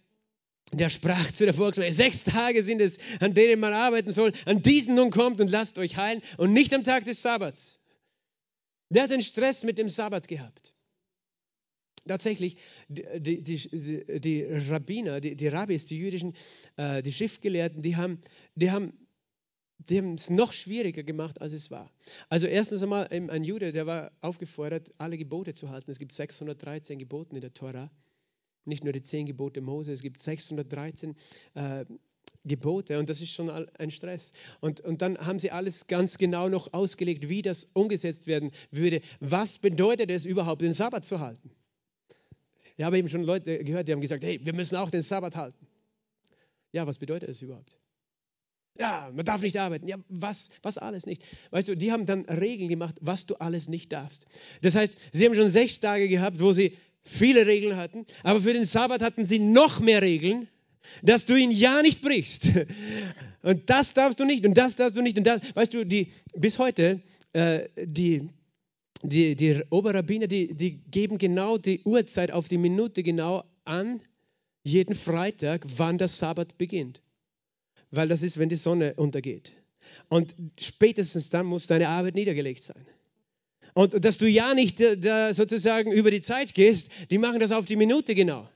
der sprach zu der Volksmenge, sechs Tage sind es, an denen man arbeiten soll, an diesen nun kommt und lasst euch heilen und nicht am Tag des Sabbats. Der hat einen Stress mit dem Sabbat gehabt. Tatsächlich, die, die, die, die Rabbiner, die, die, Rabbis, die jüdischen, äh, die Schriftgelehrten, die haben, die haben die haben es noch schwieriger gemacht, als es war. Also erstens einmal, ein Jude, der war aufgefordert, alle Gebote zu halten. Es gibt 613 Gebote in der Tora. Nicht nur die zehn Gebote Mose, es gibt 613 äh, Gebote und das ist schon ein Stress. Und, und dann haben sie alles ganz genau noch ausgelegt, wie das umgesetzt werden würde. Was bedeutet es überhaupt, den Sabbat zu halten? Ich habe eben schon Leute gehört, die haben gesagt, hey, wir müssen auch den Sabbat halten. Ja, was bedeutet das überhaupt? Ja, man darf nicht arbeiten. Ja, was, was alles nicht. Weißt du, die haben dann Regeln gemacht, was du alles nicht darfst. Das heißt, sie haben schon sechs Tage gehabt, wo sie viele Regeln hatten, aber für den Sabbat hatten sie noch mehr Regeln, dass du ihn ja nicht brichst. *laughs* Und das darfst du nicht und das darfst du nicht und das. Weißt du, die, bis heute, äh, die, die, die Oberrabbiner, die, die geben genau die Uhrzeit auf die Minute genau an, jeden Freitag, wann der Sabbat beginnt. Weil das ist, wenn die Sonne untergeht. Und spätestens dann muss deine Arbeit niedergelegt sein. Und dass du ja nicht äh, da sozusagen über die Zeit gehst, die machen das auf die Minute genau.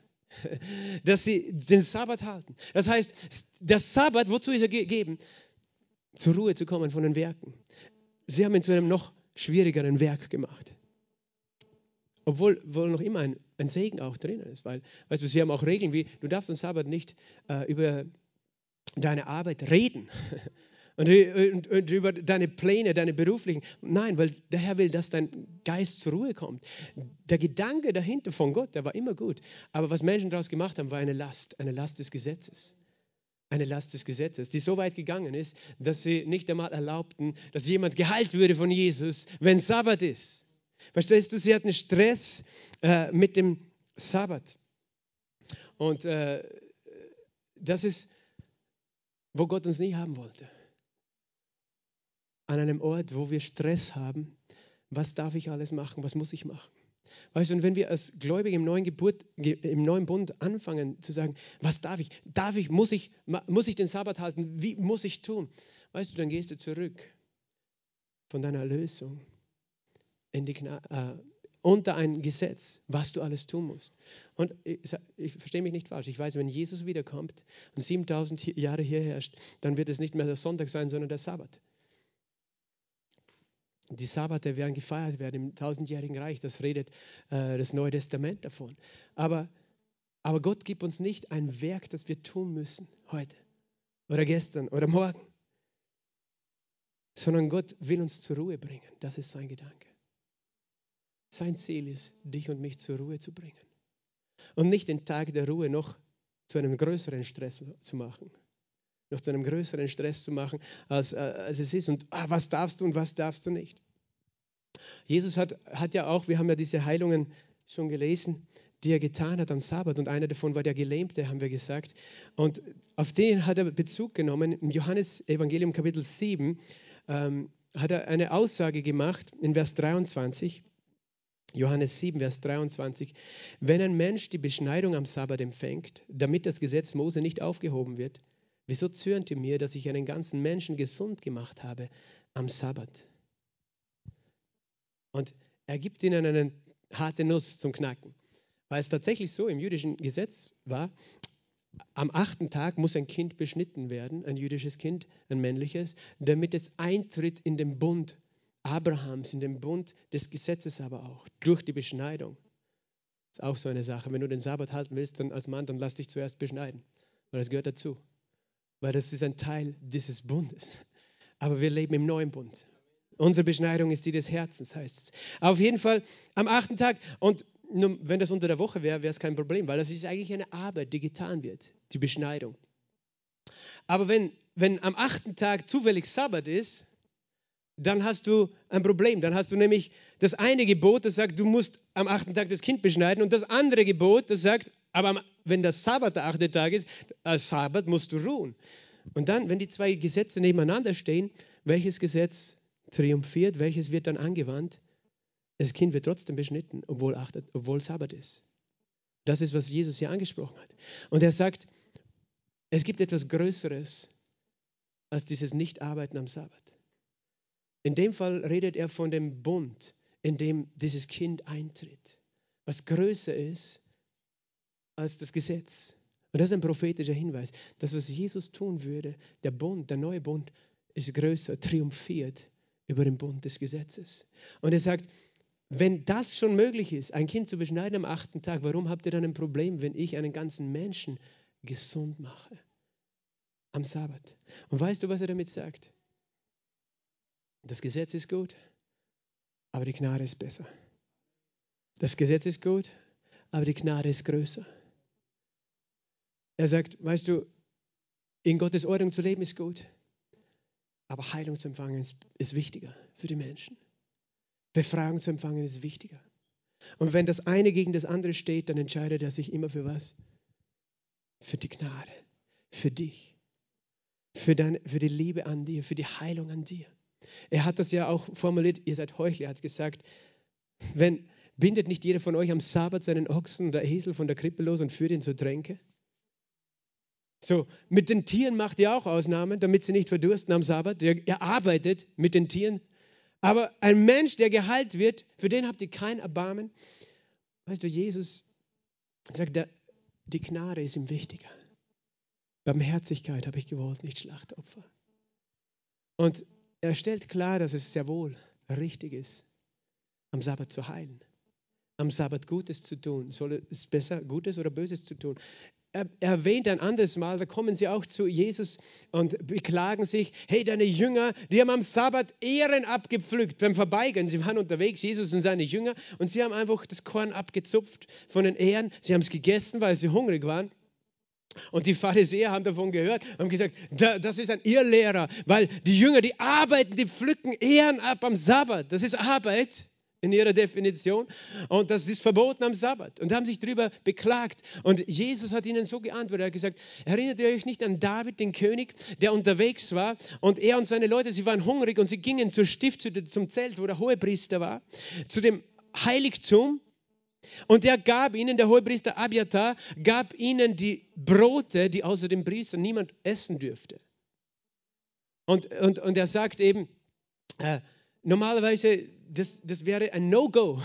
*laughs* Dass sie den Sabbat halten. Das heißt, der Sabbat, wozu ist er gegeben? Zur Ruhe zu kommen von den Werken. Sie haben ihn zu einem noch schwierigeren Werk gemacht. Obwohl wohl noch immer ein, ein Segen auch drin ist, weil, weißt du, sie haben auch Regeln wie, du darfst am Sabbat nicht äh, über deine Arbeit reden *laughs* und, und, und, über deine Pläne, deine beruflichen. Nein, weil der Herr will, dass dein Geist zur Ruhe kommt. Der Gedanke dahinter von Gott, der war immer gut. Aber was Menschen daraus gemacht haben, war eine Last, eine Last des Gesetzes. Eine Last des Gesetzes, die so weit gegangen ist, dass sie nicht einmal erlaubten, dass jemand geheilt würde von Jesus, wenn Sabbat ist. Verstehst du, sie hatten Stress äh, mit dem Sabbat. Und äh, das ist wo Gott uns nie haben wollte. An einem Ort, wo wir Stress haben. Was darf ich alles machen? Was muss ich machen? Weißt du, und wenn wir als Gläubige im neuen, Geburt, im neuen Bund anfangen zu sagen, was darf ich? Darf ich, muss ich, muss ich den Sabbat halten? Wie muss ich tun? Weißt du, dann gehst du zurück von deiner Erlösung in die Gna äh, unter ein Gesetz, was du alles tun musst. Und ich, ich verstehe mich nicht falsch. Ich weiß, wenn Jesus wiederkommt und 7000 Jahre hier herrscht, dann wird es nicht mehr der Sonntag sein, sondern der Sabbat. Die Sabbate werden gefeiert werden im tausendjährigen Reich. Das redet äh, das Neue Testament davon. Aber, aber Gott gibt uns nicht ein Werk, das wir tun müssen heute oder gestern oder morgen, sondern Gott will uns zur Ruhe bringen. Das ist sein Gedanke. Sein Ziel ist, dich und mich zur Ruhe zu bringen. Und nicht den Tag der Ruhe noch zu einem größeren Stress zu machen. Noch zu einem größeren Stress zu machen, als, äh, als es ist. Und ah, was darfst du und was darfst du nicht. Jesus hat, hat ja auch, wir haben ja diese Heilungen schon gelesen, die er getan hat am Sabbat. Und einer davon war der Gelähmte, haben wir gesagt. Und auf den hat er Bezug genommen. Im Johannes-Evangelium Kapitel 7 ähm, hat er eine Aussage gemacht in Vers 23. Johannes 7, Vers 23. Wenn ein Mensch die Beschneidung am Sabbat empfängt, damit das Gesetz Mose nicht aufgehoben wird, wieso zürnt ihr mir, dass ich einen ganzen Menschen gesund gemacht habe am Sabbat? Und er gibt ihnen eine harte Nuss zum Knacken. Weil es tatsächlich so im jüdischen Gesetz war, am achten Tag muss ein Kind beschnitten werden, ein jüdisches Kind, ein männliches, damit es eintritt in den Bund Abrahams, in den Bund des Gesetzes aber auch, durch die Beschneidung. Das ist auch so eine Sache. Wenn du den Sabbat halten willst, dann als Mann, dann lass dich zuerst beschneiden. Weil das gehört dazu. Weil das ist ein Teil dieses Bundes. Aber wir leben im neuen Bund. Unsere Beschneidung ist die des Herzens, heißt es. Auf jeden Fall am achten Tag. Und wenn das unter der Woche wäre, wäre es kein Problem, weil das ist eigentlich eine Arbeit, die getan wird, die Beschneidung. Aber wenn, wenn am achten Tag zufällig Sabbat ist, dann hast du ein Problem. Dann hast du nämlich das eine Gebot, das sagt, du musst am achten Tag das Kind beschneiden und das andere Gebot, das sagt, aber wenn das Sabbat der achte Tag ist, als Sabbat musst du ruhen. Und dann, wenn die zwei Gesetze nebeneinander stehen, welches Gesetz triumphiert, welches wird dann angewandt? Das Kind wird trotzdem beschnitten, obwohl, achtet, obwohl Sabbat ist. Das ist, was Jesus hier angesprochen hat. Und er sagt, es gibt etwas Größeres als dieses Nichtarbeiten am Sabbat. In dem Fall redet er von dem Bund, in dem dieses Kind eintritt, was größer ist als das Gesetz. Und das ist ein prophetischer Hinweis. Das, was Jesus tun würde, der Bund, der neue Bund, ist größer, triumphiert über den Bund des Gesetzes. Und er sagt, wenn das schon möglich ist, ein Kind zu beschneiden am achten Tag, warum habt ihr dann ein Problem, wenn ich einen ganzen Menschen gesund mache am Sabbat? Und weißt du, was er damit sagt? Das Gesetz ist gut, aber die Gnade ist besser. Das Gesetz ist gut, aber die Gnade ist größer. Er sagt, weißt du, in Gottes Ordnung zu leben ist gut, aber Heilung zu empfangen ist, ist wichtiger für die Menschen. Befragung zu empfangen ist wichtiger. Und wenn das eine gegen das andere steht, dann entscheidet er sich immer für was? Für die Gnade, für dich, für, dein, für die Liebe an dir, für die Heilung an dir. Er hat das ja auch formuliert, ihr seid Heuchler, er hat gesagt, wenn, bindet nicht jeder von euch am Sabbat seinen Ochsen oder Esel von der Krippe los und führt ihn zur Tränke? So, mit den Tieren macht ihr auch Ausnahmen, damit sie nicht verdursten am Sabbat. Er, er arbeitet mit den Tieren. Aber ein Mensch, der geheilt wird, für den habt ihr kein Erbarmen. Weißt du, Jesus sagt, die Gnade ist ihm wichtiger. Barmherzigkeit habe ich gewollt, nicht Schlachtopfer. Und er stellt klar, dass es sehr wohl richtig ist, am Sabbat zu heilen, am Sabbat Gutes zu tun. Soll es besser Gutes oder Böses zu tun? Er erwähnt ein anderes Mal, da kommen sie auch zu Jesus und beklagen sich, hey, deine Jünger, die haben am Sabbat Ehren abgepflückt beim Vorbeigehen. Sie waren unterwegs, Jesus und seine Jünger, und sie haben einfach das Korn abgezupft von den Ehren. Sie haben es gegessen, weil sie hungrig waren. Und die Pharisäer haben davon gehört, haben gesagt, das ist ein Irrlehrer, weil die Jünger, die arbeiten, die pflücken Ehren ab am Sabbat. Das ist Arbeit in ihrer Definition und das ist verboten am Sabbat. Und haben sich darüber beklagt. Und Jesus hat ihnen so geantwortet, er hat gesagt, erinnert ihr euch nicht an David, den König, der unterwegs war und er und seine Leute, sie waren hungrig und sie gingen zur Stiftshütte, zum Zelt, wo der Hohepriester war, zu dem Heiligtum Und er gab ihnen, der Hohepriester Abiatar, gab ihnen die Brote, die außer dem Priester niemand essen dürfte. Und, und, und er sagt eben, äh, normalerweise, das, das wäre ein No-Go.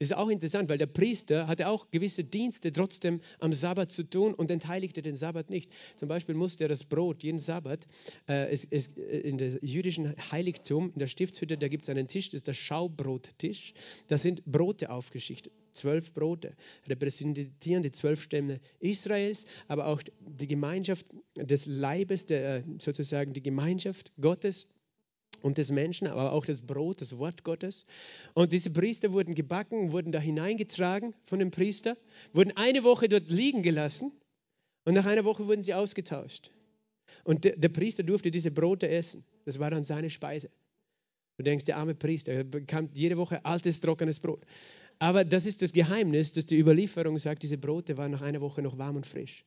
Das ist auch interessant, weil der Priester hatte auch gewisse Dienste trotzdem am Sabbat zu tun und entheiligte den Sabbat nicht. Zum Beispiel musste er das Brot jeden Sabbat, äh, es, es, äh, in der jüdischen Heiligtum, in der Stiftshütte, da gibt es einen Tisch, das ist der Schaubrottisch. Da sind Brote aufgeschichtet, zwölf Brote, repräsentieren die zwölf Stämme Israels, aber auch die Gemeinschaft des Leibes, der, sozusagen die Gemeinschaft Gottes und des Menschen, aber auch das Brot, das Wort Gottes. Und diese Priester wurden gebacken, wurden da hineingetragen von dem Priester, wurden eine Woche dort liegen gelassen und nach einer Woche wurden sie ausgetauscht. Und der, der Priester durfte diese Brote essen. Das war dann seine Speise. Du denkst, der arme Priester er bekam jede Woche altes, trockenes Brot. Aber das ist das Geheimnis, dass die Überlieferung sagt, diese Brote waren nach einer Woche noch warm und frisch.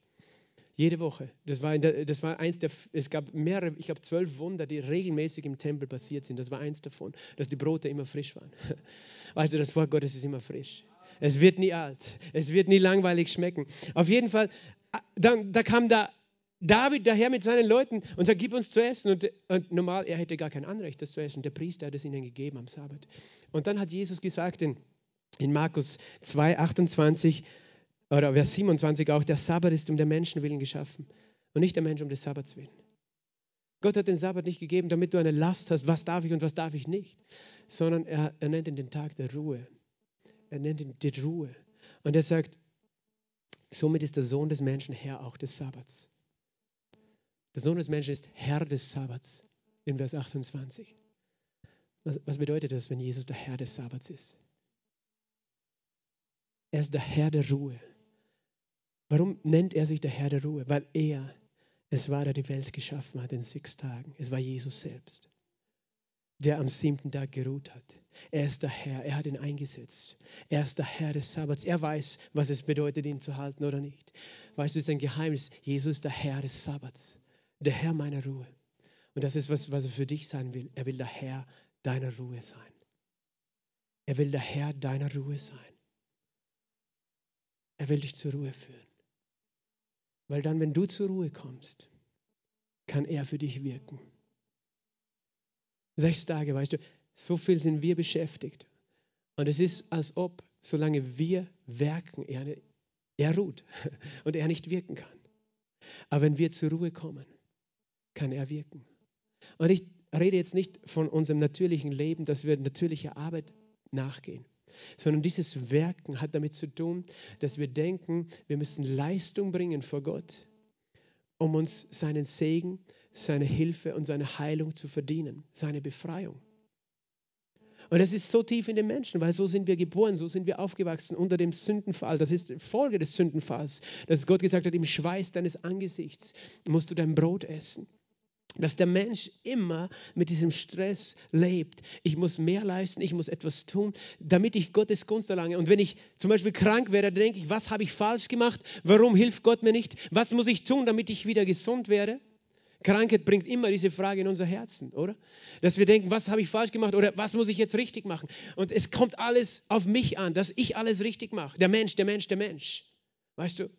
Jede Woche. Das war, das war eins der, es gab mehrere, ich glaube zwölf Wunder, die regelmäßig im Tempel passiert sind. Das war eins davon, dass die Brote immer frisch waren. *laughs* Also das Wort Gottes ist immer frisch. Es wird nie alt. Es wird nie langweilig schmecken. Auf jeden Fall, dann, da kam da David daher mit seinen Leuten und sagt, gib uns zu essen. Und, und, normal, er hätte gar kein Anrecht, das zu essen. Der Priester hat es ihnen gegeben am Sabbat. Und dann hat Jesus gesagt in, in Markus 2, 28, oder Vers 27 auch, der Sabbat ist um der Menschen willen geschaffen und nicht der Mensch um des Sabbats willen. Gott hat den Sabbat nicht gegeben, damit du eine Last hast, was darf ich und was darf ich nicht, sondern er, er nennt ihn den Tag der Ruhe. Er nennt ihn die Ruhe. Und er sagt, somit ist der Sohn des Menschen Herr auch des Sabbats. Der Sohn des Menschen ist Herr des Sabbats in Vers 28. Was, was bedeutet das, wenn Jesus der Herr des Sabbats ist? Er ist der Herr der Ruhe. Warum nennt er sich der Herr der Ruhe? Weil er es war, der die Welt geschaffen hat in sechs Tagen. Es war Jesus selbst, der am siebten Tag geruht hat. Er ist der Herr, er hat ihn eingesetzt. Er ist der Herr des Sabbats. Er weiß, was es bedeutet, ihn zu halten oder nicht. Weißt du, es ist ein Geheimnis. Jesus ist der Herr des Sabbats, der Herr meiner Ruhe. Und das ist, was, was er für dich sein will. Er will der Herr deiner Ruhe sein. Er will der Herr deiner Ruhe sein. Er will dich zur Ruhe führen. Weil dann, wenn du zur Ruhe kommst, kann er für dich wirken. Sechs Tage, weißt du, so viel sind wir beschäftigt. Und es ist, als ob, solange wir werken, er, er ruht *laughs* und er nicht wirken kann. Aber wenn wir zur Ruhe kommen, kann er wirken. Und ich rede jetzt nicht von unserem natürlichen Leben, dass wir natürlicher Arbeit nachgehen sondern dieses Werken hat damit zu tun, dass wir denken, wir müssen Leistung bringen vor Gott, um uns seinen Segen, seine Hilfe und seine Heilung zu verdienen, seine Befreiung. Und das ist so tief in den Menschen, weil so sind wir geboren, so sind wir aufgewachsen unter dem Sündenfall. Das ist Folge des Sündenfalls, dass Gott gesagt hat, im Schweiß deines Angesichts musst du dein Brot essen dass der Mensch immer mit diesem Stress lebt. Ich muss mehr leisten, ich muss etwas tun, damit ich Gottes Gunst erlange. Und wenn ich zum Beispiel krank werde, dann denke ich, was habe ich falsch gemacht? Warum hilft Gott mir nicht? Was muss ich tun, damit ich wieder gesund werde? Krankheit bringt immer diese Frage in unser Herzen, oder? Dass wir denken, was habe ich falsch gemacht oder was muss ich jetzt richtig machen? Und es kommt alles auf mich an, dass ich alles richtig mache. Der Mensch, der Mensch, der Mensch. Weißt du?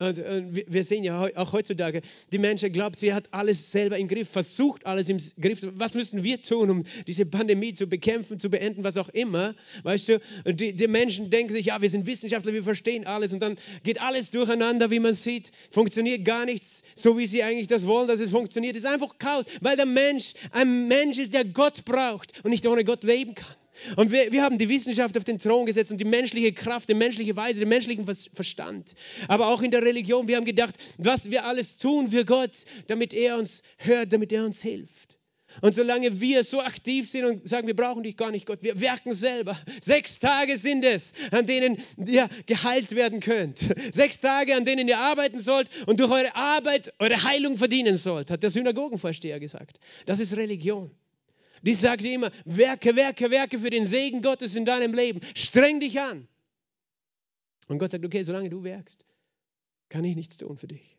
Und, und, wir sehen ja auch heutzutage, die Menschen glauben, sie hat alles selber im Griff, versucht alles im Griff. Was müssen wir tun, um diese Pandemie zu bekämpfen, zu beenden, was auch immer? Weißt du, die, die Menschen denken sich, ja, wir sind Wissenschaftler, wir verstehen alles und dann geht alles durcheinander, wie man sieht, funktioniert gar nichts, so wie sie eigentlich das wollen, dass es funktioniert. Es ist einfach Chaos, weil der Mensch ein Mensch ist, der Gott braucht und nicht ohne Gott leben kann. Und wir, wir haben die Wissenschaft auf den Thron gesetzt und die menschliche Kraft, die menschliche Weise, den menschlichen Verstand. Aber auch in der Religion, wir haben gedacht, was wir alles tun für Gott, damit er uns hört, damit er uns hilft. Und solange wir so aktiv sind und sagen, wir brauchen dich gar nicht, Gott, wir werken selber. Sechs Tage sind es, an denen ihr geheilt werden könnt. Sechs Tage, an denen ihr arbeiten sollt und durch eure Arbeit eure Heilung verdienen sollt, hat der Synagogenvorsteher gesagt. Das ist Religion. Die sagt immer, werke, werke, werke für den Segen Gottes in deinem Leben. Streng dich an. Und Gott sagt, okay, solange du werkst, kann ich nichts tun für dich.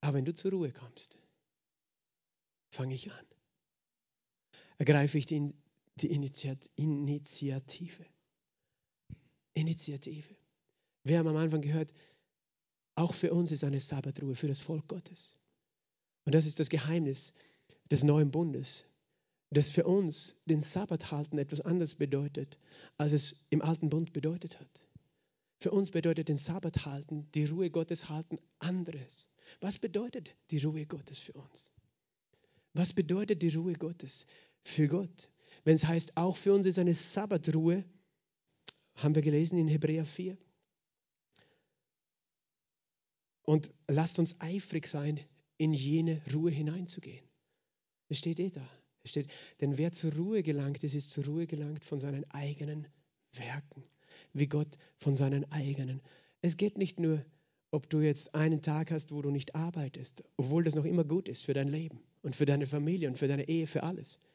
Aber wenn du zur Ruhe kommst, fange ich an. Ergreife ich die, die Initiative. Initiative. Wir haben am Anfang gehört, auch für uns ist eine Sabbatruhe, für das Volk Gottes. Und das ist das Geheimnis des neuen Bundes, dass für uns den Sabbat halten etwas anderes bedeutet, als es im alten Bund bedeutet hat. Für uns bedeutet den Sabbat halten, die Ruhe Gottes halten, anderes. Was bedeutet die Ruhe Gottes für uns? Was bedeutet die Ruhe Gottes für Gott? Wenn es heißt, auch für uns ist eine Sabbatruhe, haben wir gelesen in Hebräer 4. Und lasst uns eifrig sein, in jene Ruhe hineinzugehen. Es steht eh da. Es steht, denn wer zur Ruhe gelangt ist, ist zur Ruhe gelangt von seinen eigenen Werken, wie Gott von seinen eigenen. Es geht nicht nur, ob du jetzt einen Tag hast, wo du nicht arbeitest, obwohl das noch immer gut ist für dein Leben und für deine Familie und für deine Ehe, für alles.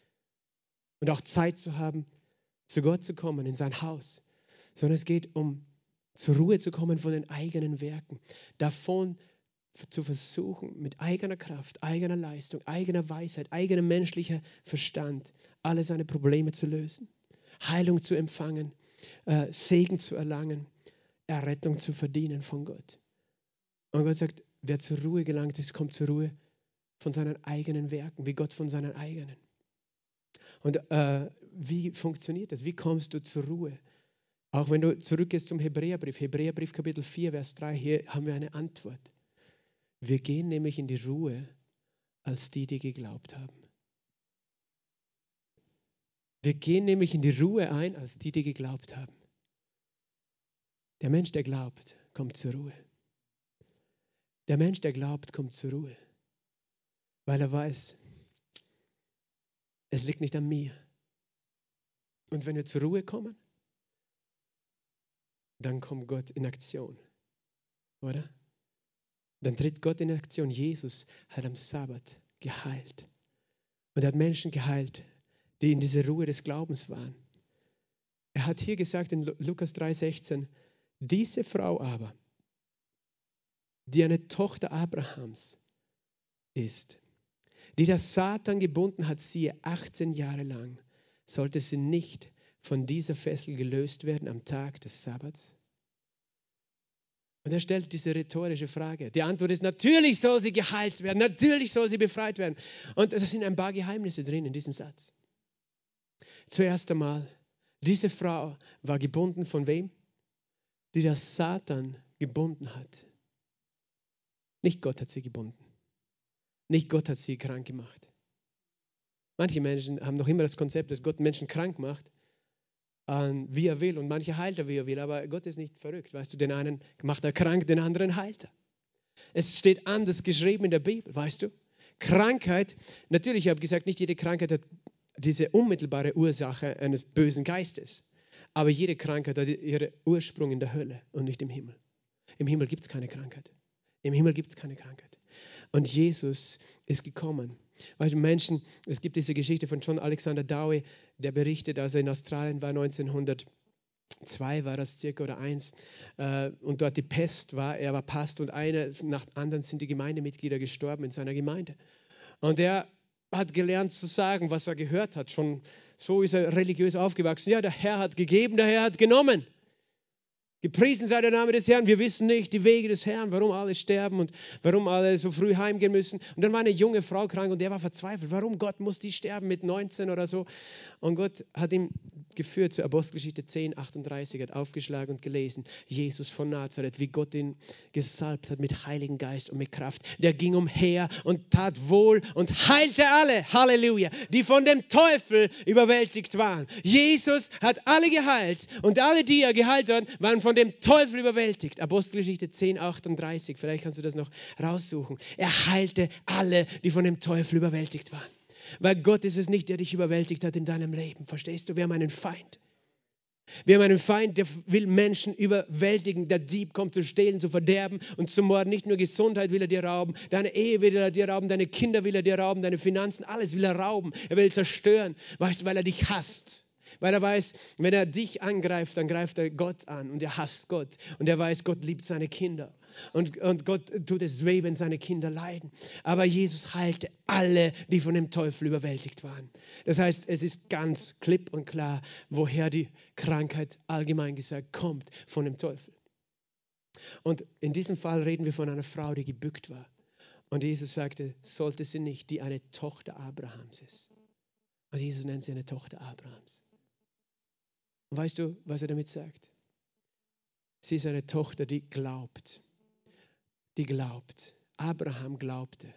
Und auch Zeit zu haben, zu Gott zu kommen, in sein Haus, sondern es geht um zur Ruhe zu kommen von den eigenen Werken, davon zu versuchen, mit eigener Kraft, eigener Leistung, eigener Weisheit, eigenem menschlicher Verstand alle seine Probleme zu lösen, Heilung zu empfangen, äh, Segen zu erlangen, Errettung zu verdienen von Gott. Und Gott sagt, wer zur Ruhe gelangt ist, kommt zur Ruhe von seinen eigenen Werken, wie Gott von seinen eigenen. Und äh, wie funktioniert das? Wie kommst du zur Ruhe? Auch wenn du zurückgehst zum Hebräerbrief, Hebräerbrief Kapitel 4, Vers 3, hier haben wir eine Antwort. Wir gehen nämlich in die Ruhe als die, die geglaubt haben. Wir gehen nämlich in die Ruhe ein als die, die geglaubt haben. Der Mensch, der glaubt, kommt zur Ruhe. Der Mensch, der glaubt, kommt zur Ruhe, weil er weiß, es liegt nicht an mir. Und wenn wir zur Ruhe kommen, dann kommt Gott in Aktion. Oder? Dann tritt Gott in Aktion. Jesus hat am Sabbat geheilt. Und er hat Menschen geheilt, die in dieser Ruhe des Glaubens waren. Er hat hier gesagt in Lukas 3,16, diese Frau aber, die eine Tochter Abrahams ist, die das Satan gebunden hat, siehe 18 Jahre lang, sollte sie nicht von dieser Fessel gelöst werden am Tag des Sabbats? Und er stellt diese rhetorische Frage. Die Antwort ist, natürlich soll sie geheilt werden, natürlich soll sie befreit werden. Und es sind ein paar Geheimnisse drin in diesem Satz. Zuerst einmal, diese Frau war gebunden von wem? Die das Satan gebunden hat. Nicht Gott hat sie gebunden. Nicht Gott hat sie krank gemacht. Manche Menschen haben noch immer das Konzept, dass Gott Menschen krank macht wie er will und manche heilt er, wie er will. Aber Gott ist nicht verrückt. Weißt du, den einen macht er krank, den anderen heilt er. Es steht anders geschrieben in der Bibel, weißt du? Krankheit, natürlich, ich habe gesagt, nicht jede Krankheit hat diese unmittelbare Ursache eines bösen Geistes. Aber jede Krankheit hat ihren Ursprung in der Hölle und nicht im Himmel. Im Himmel gibt es keine Krankheit. Im Himmel gibt es keine Krankheit. Und Jesus ist gekommen, Du, Menschen, es gibt diese Geschichte von John Alexander Dowie, der berichtet, als er in Australien war 1902 war das circa oder eins äh, und dort die Pest war, er war Past und einer nach anderen sind die Gemeindemitglieder gestorben in seiner Gemeinde. Und er hat gelernt zu sagen, was er gehört hat. Schon so ist er religiös aufgewachsen. Ja, der Herr hat gegeben, der Herr hat genommen. Gepriesen sei der Name des Herrn. Wir wissen nicht die Wege des Herrn, warum alle sterben und warum alle so früh heimgehen müssen. Und dann war eine junge Frau krank und der war verzweifelt. Warum Gott muss die sterben mit 19 oder so? Und Gott hat ihm geführt zur Apostelgeschichte 10, 38, hat aufgeschlagen und gelesen. Jesus von Nazareth, wie Gott ihn gesalbt hat mit Heiligen Geist und mit Kraft. Der ging umher und tat wohl und heilte alle, Halleluja, die von dem Teufel überwältigt waren. Jesus hat alle geheilt und alle, die er geheilt hat, waren von dem Teufel überwältigt. Apostelgeschichte 10, 38, vielleicht kannst du das noch raussuchen. Er heilte alle, die von dem Teufel überwältigt waren. Weil Gott ist es nicht, der dich überwältigt hat in deinem Leben. Verstehst du? Wir haben einen Feind. Wir haben einen Feind, der will Menschen überwältigen. Der Dieb kommt zu stehlen, zu verderben und zu morden. Nicht nur Gesundheit will er dir rauben, deine Ehe will er dir rauben, deine Kinder will er dir rauben, deine Finanzen, alles will er rauben. Er will zerstören, weißt du, weil er dich hasst. Weil er weiß, wenn er dich angreift, dann greift er Gott an und er hasst Gott. Und er weiß, Gott liebt seine Kinder. Und, und Gott tut es weh, wenn seine Kinder leiden. Aber Jesus heilte alle, die von dem Teufel überwältigt waren. Das heißt, es ist ganz klipp und klar, woher die Krankheit allgemein gesagt kommt, von dem Teufel. Und in diesem Fall reden wir von einer Frau, die gebückt war. Und Jesus sagte, sollte sie nicht, die eine Tochter Abrahams ist. Und Jesus nennt sie eine Tochter Abrahams. Und weißt du, was er damit sagt? Sie ist eine Tochter, die glaubt. Die glaubt. Abraham glaubte.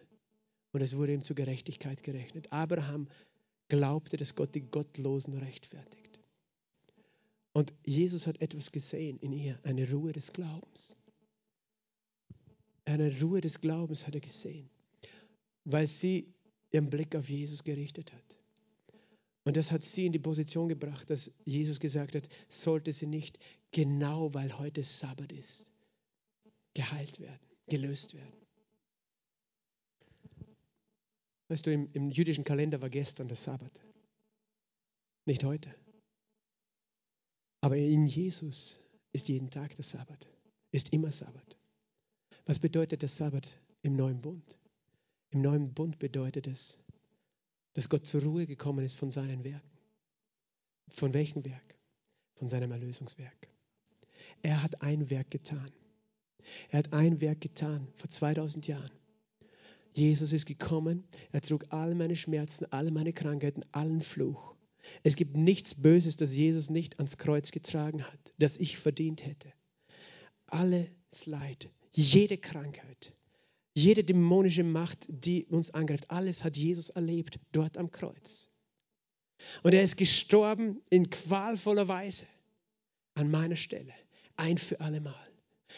Und es wurde ihm zur Gerechtigkeit gerechnet. Abraham glaubte, dass Gott die Gottlosen rechtfertigt. Und Jesus hat etwas gesehen in ihr, eine Ruhe des Glaubens. Eine Ruhe des Glaubens hat er gesehen, weil sie ihren Blick auf Jesus gerichtet hat. Und das hat sie in die Position gebracht, dass Jesus gesagt hat, sollte sie nicht genau, weil heute Sabbat ist, geheilt werden, gelöst werden. Weißt du, im, im jüdischen Kalender war gestern der Sabbat, nicht heute. Aber in Jesus ist jeden Tag der Sabbat, ist immer Sabbat. Was bedeutet der Sabbat im neuen Bund? Im neuen Bund bedeutet es, dass Gott zur Ruhe gekommen ist von seinen Werken. Von welchem Werk? Von seinem Erlösungswerk. Er hat ein Werk getan. Er hat ein Werk getan vor 2000 Jahren. Jesus ist gekommen, er trug all meine Schmerzen, all meine Krankheiten, allen Fluch. Es gibt nichts Böses, das Jesus nicht ans Kreuz getragen hat, das ich verdient hätte. Alles Leid, jede Krankheit, jede dämonische Macht, die uns angreift, alles hat Jesus erlebt dort am Kreuz. Und er ist gestorben in qualvoller Weise an meiner Stelle, ein für alle Mal.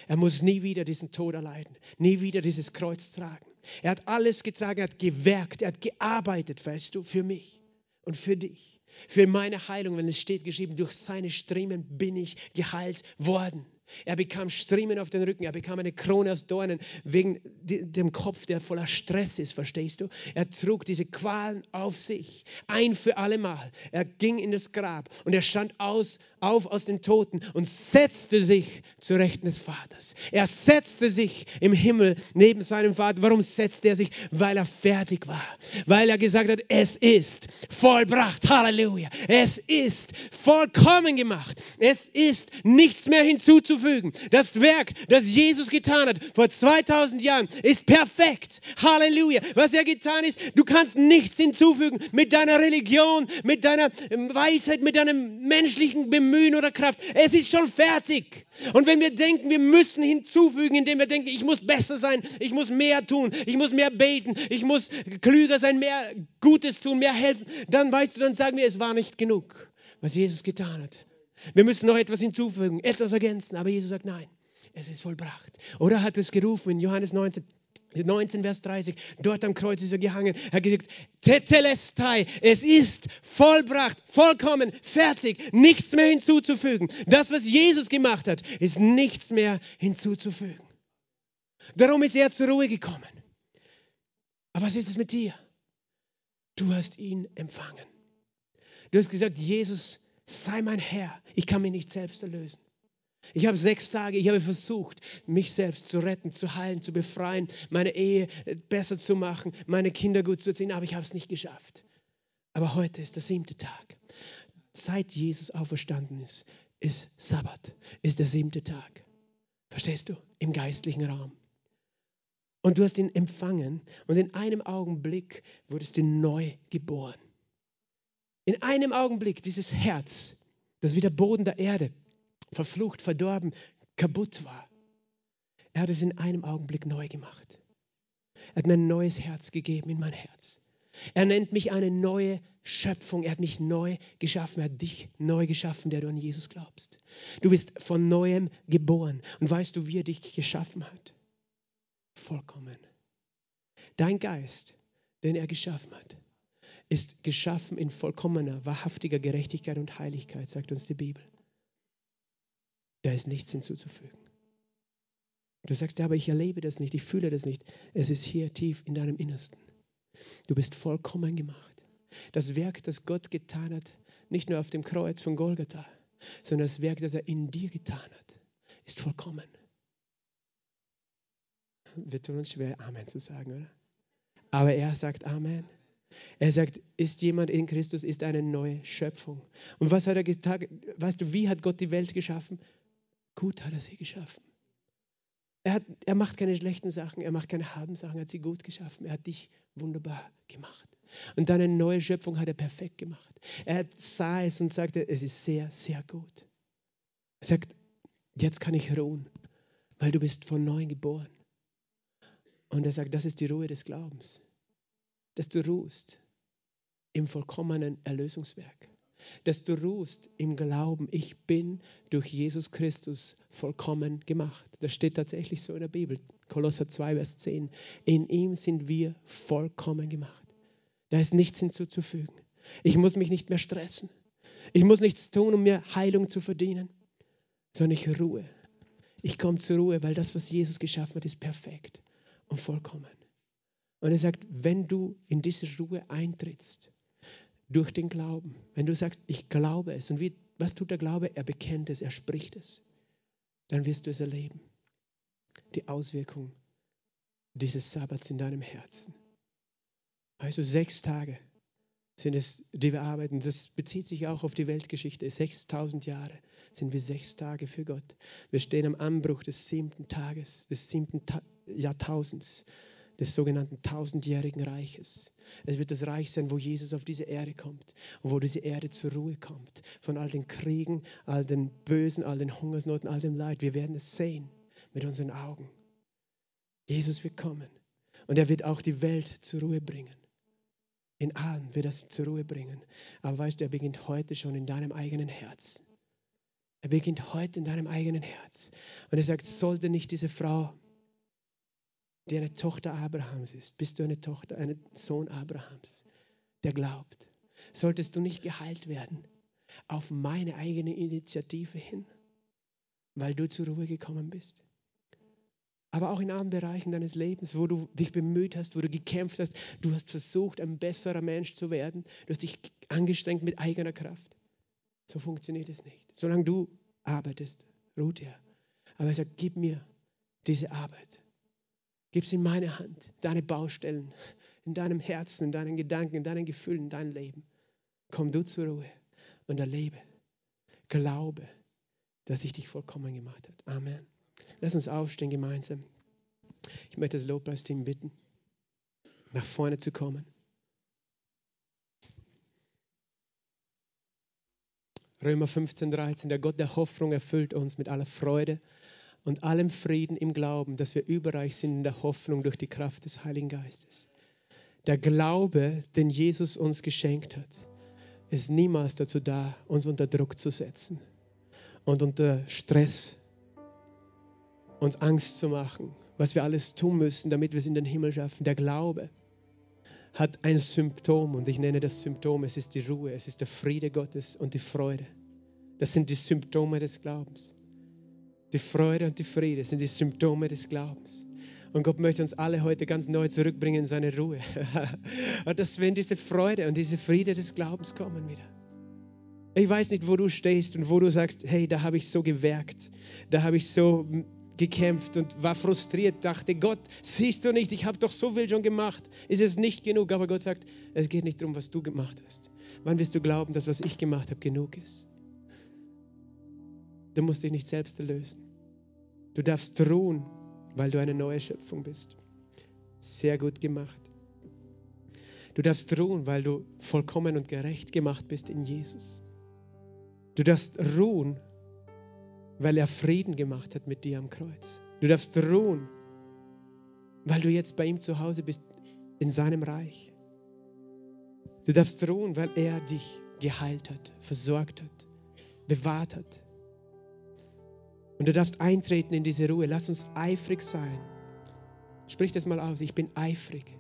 Er muss nie wieder diesen Tod erleiden, nie wieder dieses Kreuz tragen. Er hat alles getragen, er hat gewerkt, er hat gearbeitet, weißt du, für mich und für dich, für meine Heilung, wenn es steht geschrieben, durch seine Striemen bin ich geheilt worden. Er bekam Striemen auf den Rücken, er bekam eine Krone aus Dornen wegen dem Kopf, der voller Stress ist, verstehst du? Er trug diese Qualen auf sich, ein für allemal. Er ging in das Grab und er stand aus, auf aus den Toten und setzte sich zu Rechten des Vaters. Er setzte sich im Himmel neben seinem Vater. Warum setzte er sich? Weil er fertig war. Weil er gesagt hat, es ist vollbracht. Halleluja. Es ist vollkommen gemacht. Es ist nichts mehr hinzuzufügen. Das Werk, das Jesus getan hat vor 2000 Jahren, ist perfekt. Halleluja. Was er getan ist, du kannst nichts hinzufügen mit deiner Religion, mit deiner Weisheit, mit deinem menschlichen Bemühen Mühen oder Kraft. Es ist schon fertig. Und wenn wir denken, wir müssen hinzufügen, indem wir denken, ich muss besser sein, ich muss mehr tun, ich muss mehr beten, ich muss klüger sein, mehr Gutes tun, mehr helfen, dann weißt du, dann sagen wir, es war nicht genug, was Jesus getan hat. Wir müssen noch etwas hinzufügen, etwas ergänzen. Aber Jesus sagt, nein, es ist vollbracht. Oder hat es gerufen in Johannes 19, 19, Vers 30, dort am Kreuz ist er gehangen. Er hat gesagt, Tetelestai, es ist vollbracht, vollkommen, fertig, nichts mehr hinzuzufügen. Das, was Jesus gemacht hat, ist nichts mehr hinzuzufügen. Darum ist er zur Ruhe gekommen. Aber was ist es mit dir? Du hast ihn empfangen. Du hast gesagt, Jesus, sei mein Herr. Ich kann mich nicht selbst erlösen. Ich habe sechs Tage, ich habe versucht, mich selbst zu retten, zu heilen, zu befreien, meine Ehe besser zu machen, meine Kinder gut zu erziehen, aber ich habe es nicht geschafft. Aber heute ist der siebte Tag. Seit Jesus auferstanden ist, ist Sabbat, ist der siebte Tag. Verstehst du? Im geistlichen Raum. Und du hast ihn empfangen und in einem Augenblick wurdest du neu geboren. In einem Augenblick dieses Herz, das wie der Boden der Erde verflucht, verdorben, kaputt war. Er hat es in einem Augenblick neu gemacht. Er hat mir ein neues Herz gegeben in mein Herz. Er nennt mich eine neue Schöpfung. Er hat mich neu geschaffen. Er hat dich neu geschaffen, der du an Jesus glaubst. Du bist von neuem geboren. Und weißt du, wie er dich geschaffen hat? Vollkommen. Dein Geist, den er geschaffen hat, ist geschaffen in vollkommener, wahrhaftiger Gerechtigkeit und Heiligkeit, sagt uns die Bibel. Da ist nichts hinzuzufügen. Du sagst, ja, aber ich erlebe das nicht, ich fühle das nicht. Es ist hier tief in deinem Innersten. Du bist vollkommen gemacht. Das Werk, das Gott getan hat, nicht nur auf dem Kreuz von Golgatha, sondern das Werk, das er in dir getan hat, ist vollkommen. wir tun uns schwer, Amen zu sagen, oder? Aber er sagt Amen. Er sagt, ist jemand in Christus, ist eine neue Schöpfung. Und was hat er getan? Weißt du, wie hat Gott die Welt geschaffen? Gut hat er sie geschaffen. Er, hat, er macht keine schlechten Sachen, er macht keine Habensachen, er hat sie gut geschaffen. Er hat dich wunderbar gemacht. Und deine neue Schöpfung hat er perfekt gemacht. Er sah es und sagte, es ist sehr, sehr gut. Er sagt, jetzt kann ich ruhen, weil du bist von neuem geboren. Und er sagt, das ist die Ruhe des Glaubens, dass du ruhst im vollkommenen Erlösungswerk dass du ruhst im Glauben, ich bin durch Jesus Christus vollkommen gemacht. Das steht tatsächlich so in der Bibel. Kolosser 2, Vers 10. In ihm sind wir vollkommen gemacht. Da ist nichts hinzuzufügen. Ich muss mich nicht mehr stressen. Ich muss nichts tun, um mir Heilung zu verdienen, sondern ich ruhe. Ich komme zur Ruhe, weil das, was Jesus geschaffen hat, ist perfekt und vollkommen. Und er sagt, wenn du in diese Ruhe eintrittst, durch den Glauben. Wenn du sagst, ich glaube es, und wie, was tut der Glaube? Er bekennt es, er spricht es, dann wirst du es erleben. Die Auswirkung dieses Sabbats in deinem Herzen. Also sechs Tage sind es, die wir arbeiten. Das bezieht sich auch auf die Weltgeschichte. 6000 Jahre sind wir sechs Tage für Gott. Wir stehen am Anbruch des siebten Tages, des siebten Ta Jahrtausends des sogenannten tausendjährigen Reiches. Es wird das Reich sein, wo Jesus auf diese Erde kommt und wo diese Erde zur Ruhe kommt. Von all den Kriegen, all den Bösen, all den Hungersnoten, all dem Leid. Wir werden es sehen mit unseren Augen. Jesus wird kommen und er wird auch die Welt zur Ruhe bringen. In allem wird er sie zur Ruhe bringen. Aber weißt du, er beginnt heute schon in deinem eigenen Herz. Er beginnt heute in deinem eigenen Herz. Und er sagt, sollte nicht diese Frau die eine Tochter Abrahams ist, bist du eine Tochter, ein Sohn Abrahams, der glaubt. Solltest du nicht geheilt werden auf meine eigene Initiative hin, weil du zur Ruhe gekommen bist. Aber auch in anderen Bereichen deines Lebens, wo du dich bemüht hast, wo du gekämpft hast, du hast versucht, ein besserer Mensch zu werden, du hast dich angestrengt mit eigener Kraft. So funktioniert es nicht. Solange du arbeitest, ruht er. Aber er sagt, gib mir diese Arbeit. Gib es in meine Hand, deine Baustellen, in deinem Herzen, in deinen Gedanken, in deinen Gefühlen, in dein Leben. Komm du zur Ruhe und erlebe, glaube, dass ich dich vollkommen gemacht habe. Amen. Lass uns aufstehen gemeinsam. Ich möchte das Lobpreisteam bitten, nach vorne zu kommen. Römer 15, 13. Der Gott der Hoffnung erfüllt uns mit aller Freude und allem Frieden im Glauben, dass wir überreich sind in der Hoffnung durch die Kraft des Heiligen Geistes. Der Glaube, den Jesus uns geschenkt hat, ist niemals dazu da, uns unter Druck zu setzen und unter Stress uns Angst zu machen, was wir alles tun müssen, damit wir es in den Himmel schaffen. Der Glaube hat ein Symptom und ich nenne das Symptom, es ist die Ruhe, es ist der Friede Gottes und die Freude. Das sind die Symptome des Glaubens. Die Freude und die Friede sind die Symptome des Glaubens. Und Gott möchte uns alle heute ganz neu zurückbringen in seine Ruhe. *laughs* und dass wenn diese Freude und diese Friede des Glaubens kommen wieder. Ich weiß nicht, wo du stehst und wo du sagst, hey, da habe ich so gewerkt, da habe ich so gekämpft und war frustriert, dachte, Gott, siehst du nicht, ich habe doch so viel schon gemacht, ist es nicht genug? Aber Gott sagt, es geht nicht darum, was du gemacht hast. Wann wirst du glauben, dass was ich gemacht habe genug ist? Du musst dich nicht selbst erlösen. Du darfst ruhen, weil du eine neue Schöpfung bist. Sehr gut gemacht. Du darfst ruhen, weil du vollkommen und gerecht gemacht bist in Jesus. Du darfst ruhen, weil er Frieden gemacht hat mit dir am Kreuz. Du darfst ruhen, weil du jetzt bei ihm zu Hause bist, in seinem Reich. Du darfst ruhen, weil er dich geheilt hat, versorgt hat, bewahrt hat. Und du darfst eintreten in diese Ruhe. Lass uns eifrig sein. Sprich das mal aus. Ich bin eifrig,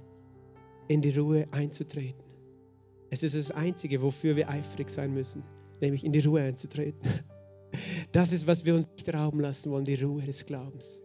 in die Ruhe einzutreten. Es ist das Einzige, wofür wir eifrig sein müssen, nämlich in die Ruhe einzutreten. Das ist, was wir uns nicht rauben lassen wollen, die Ruhe des Glaubens.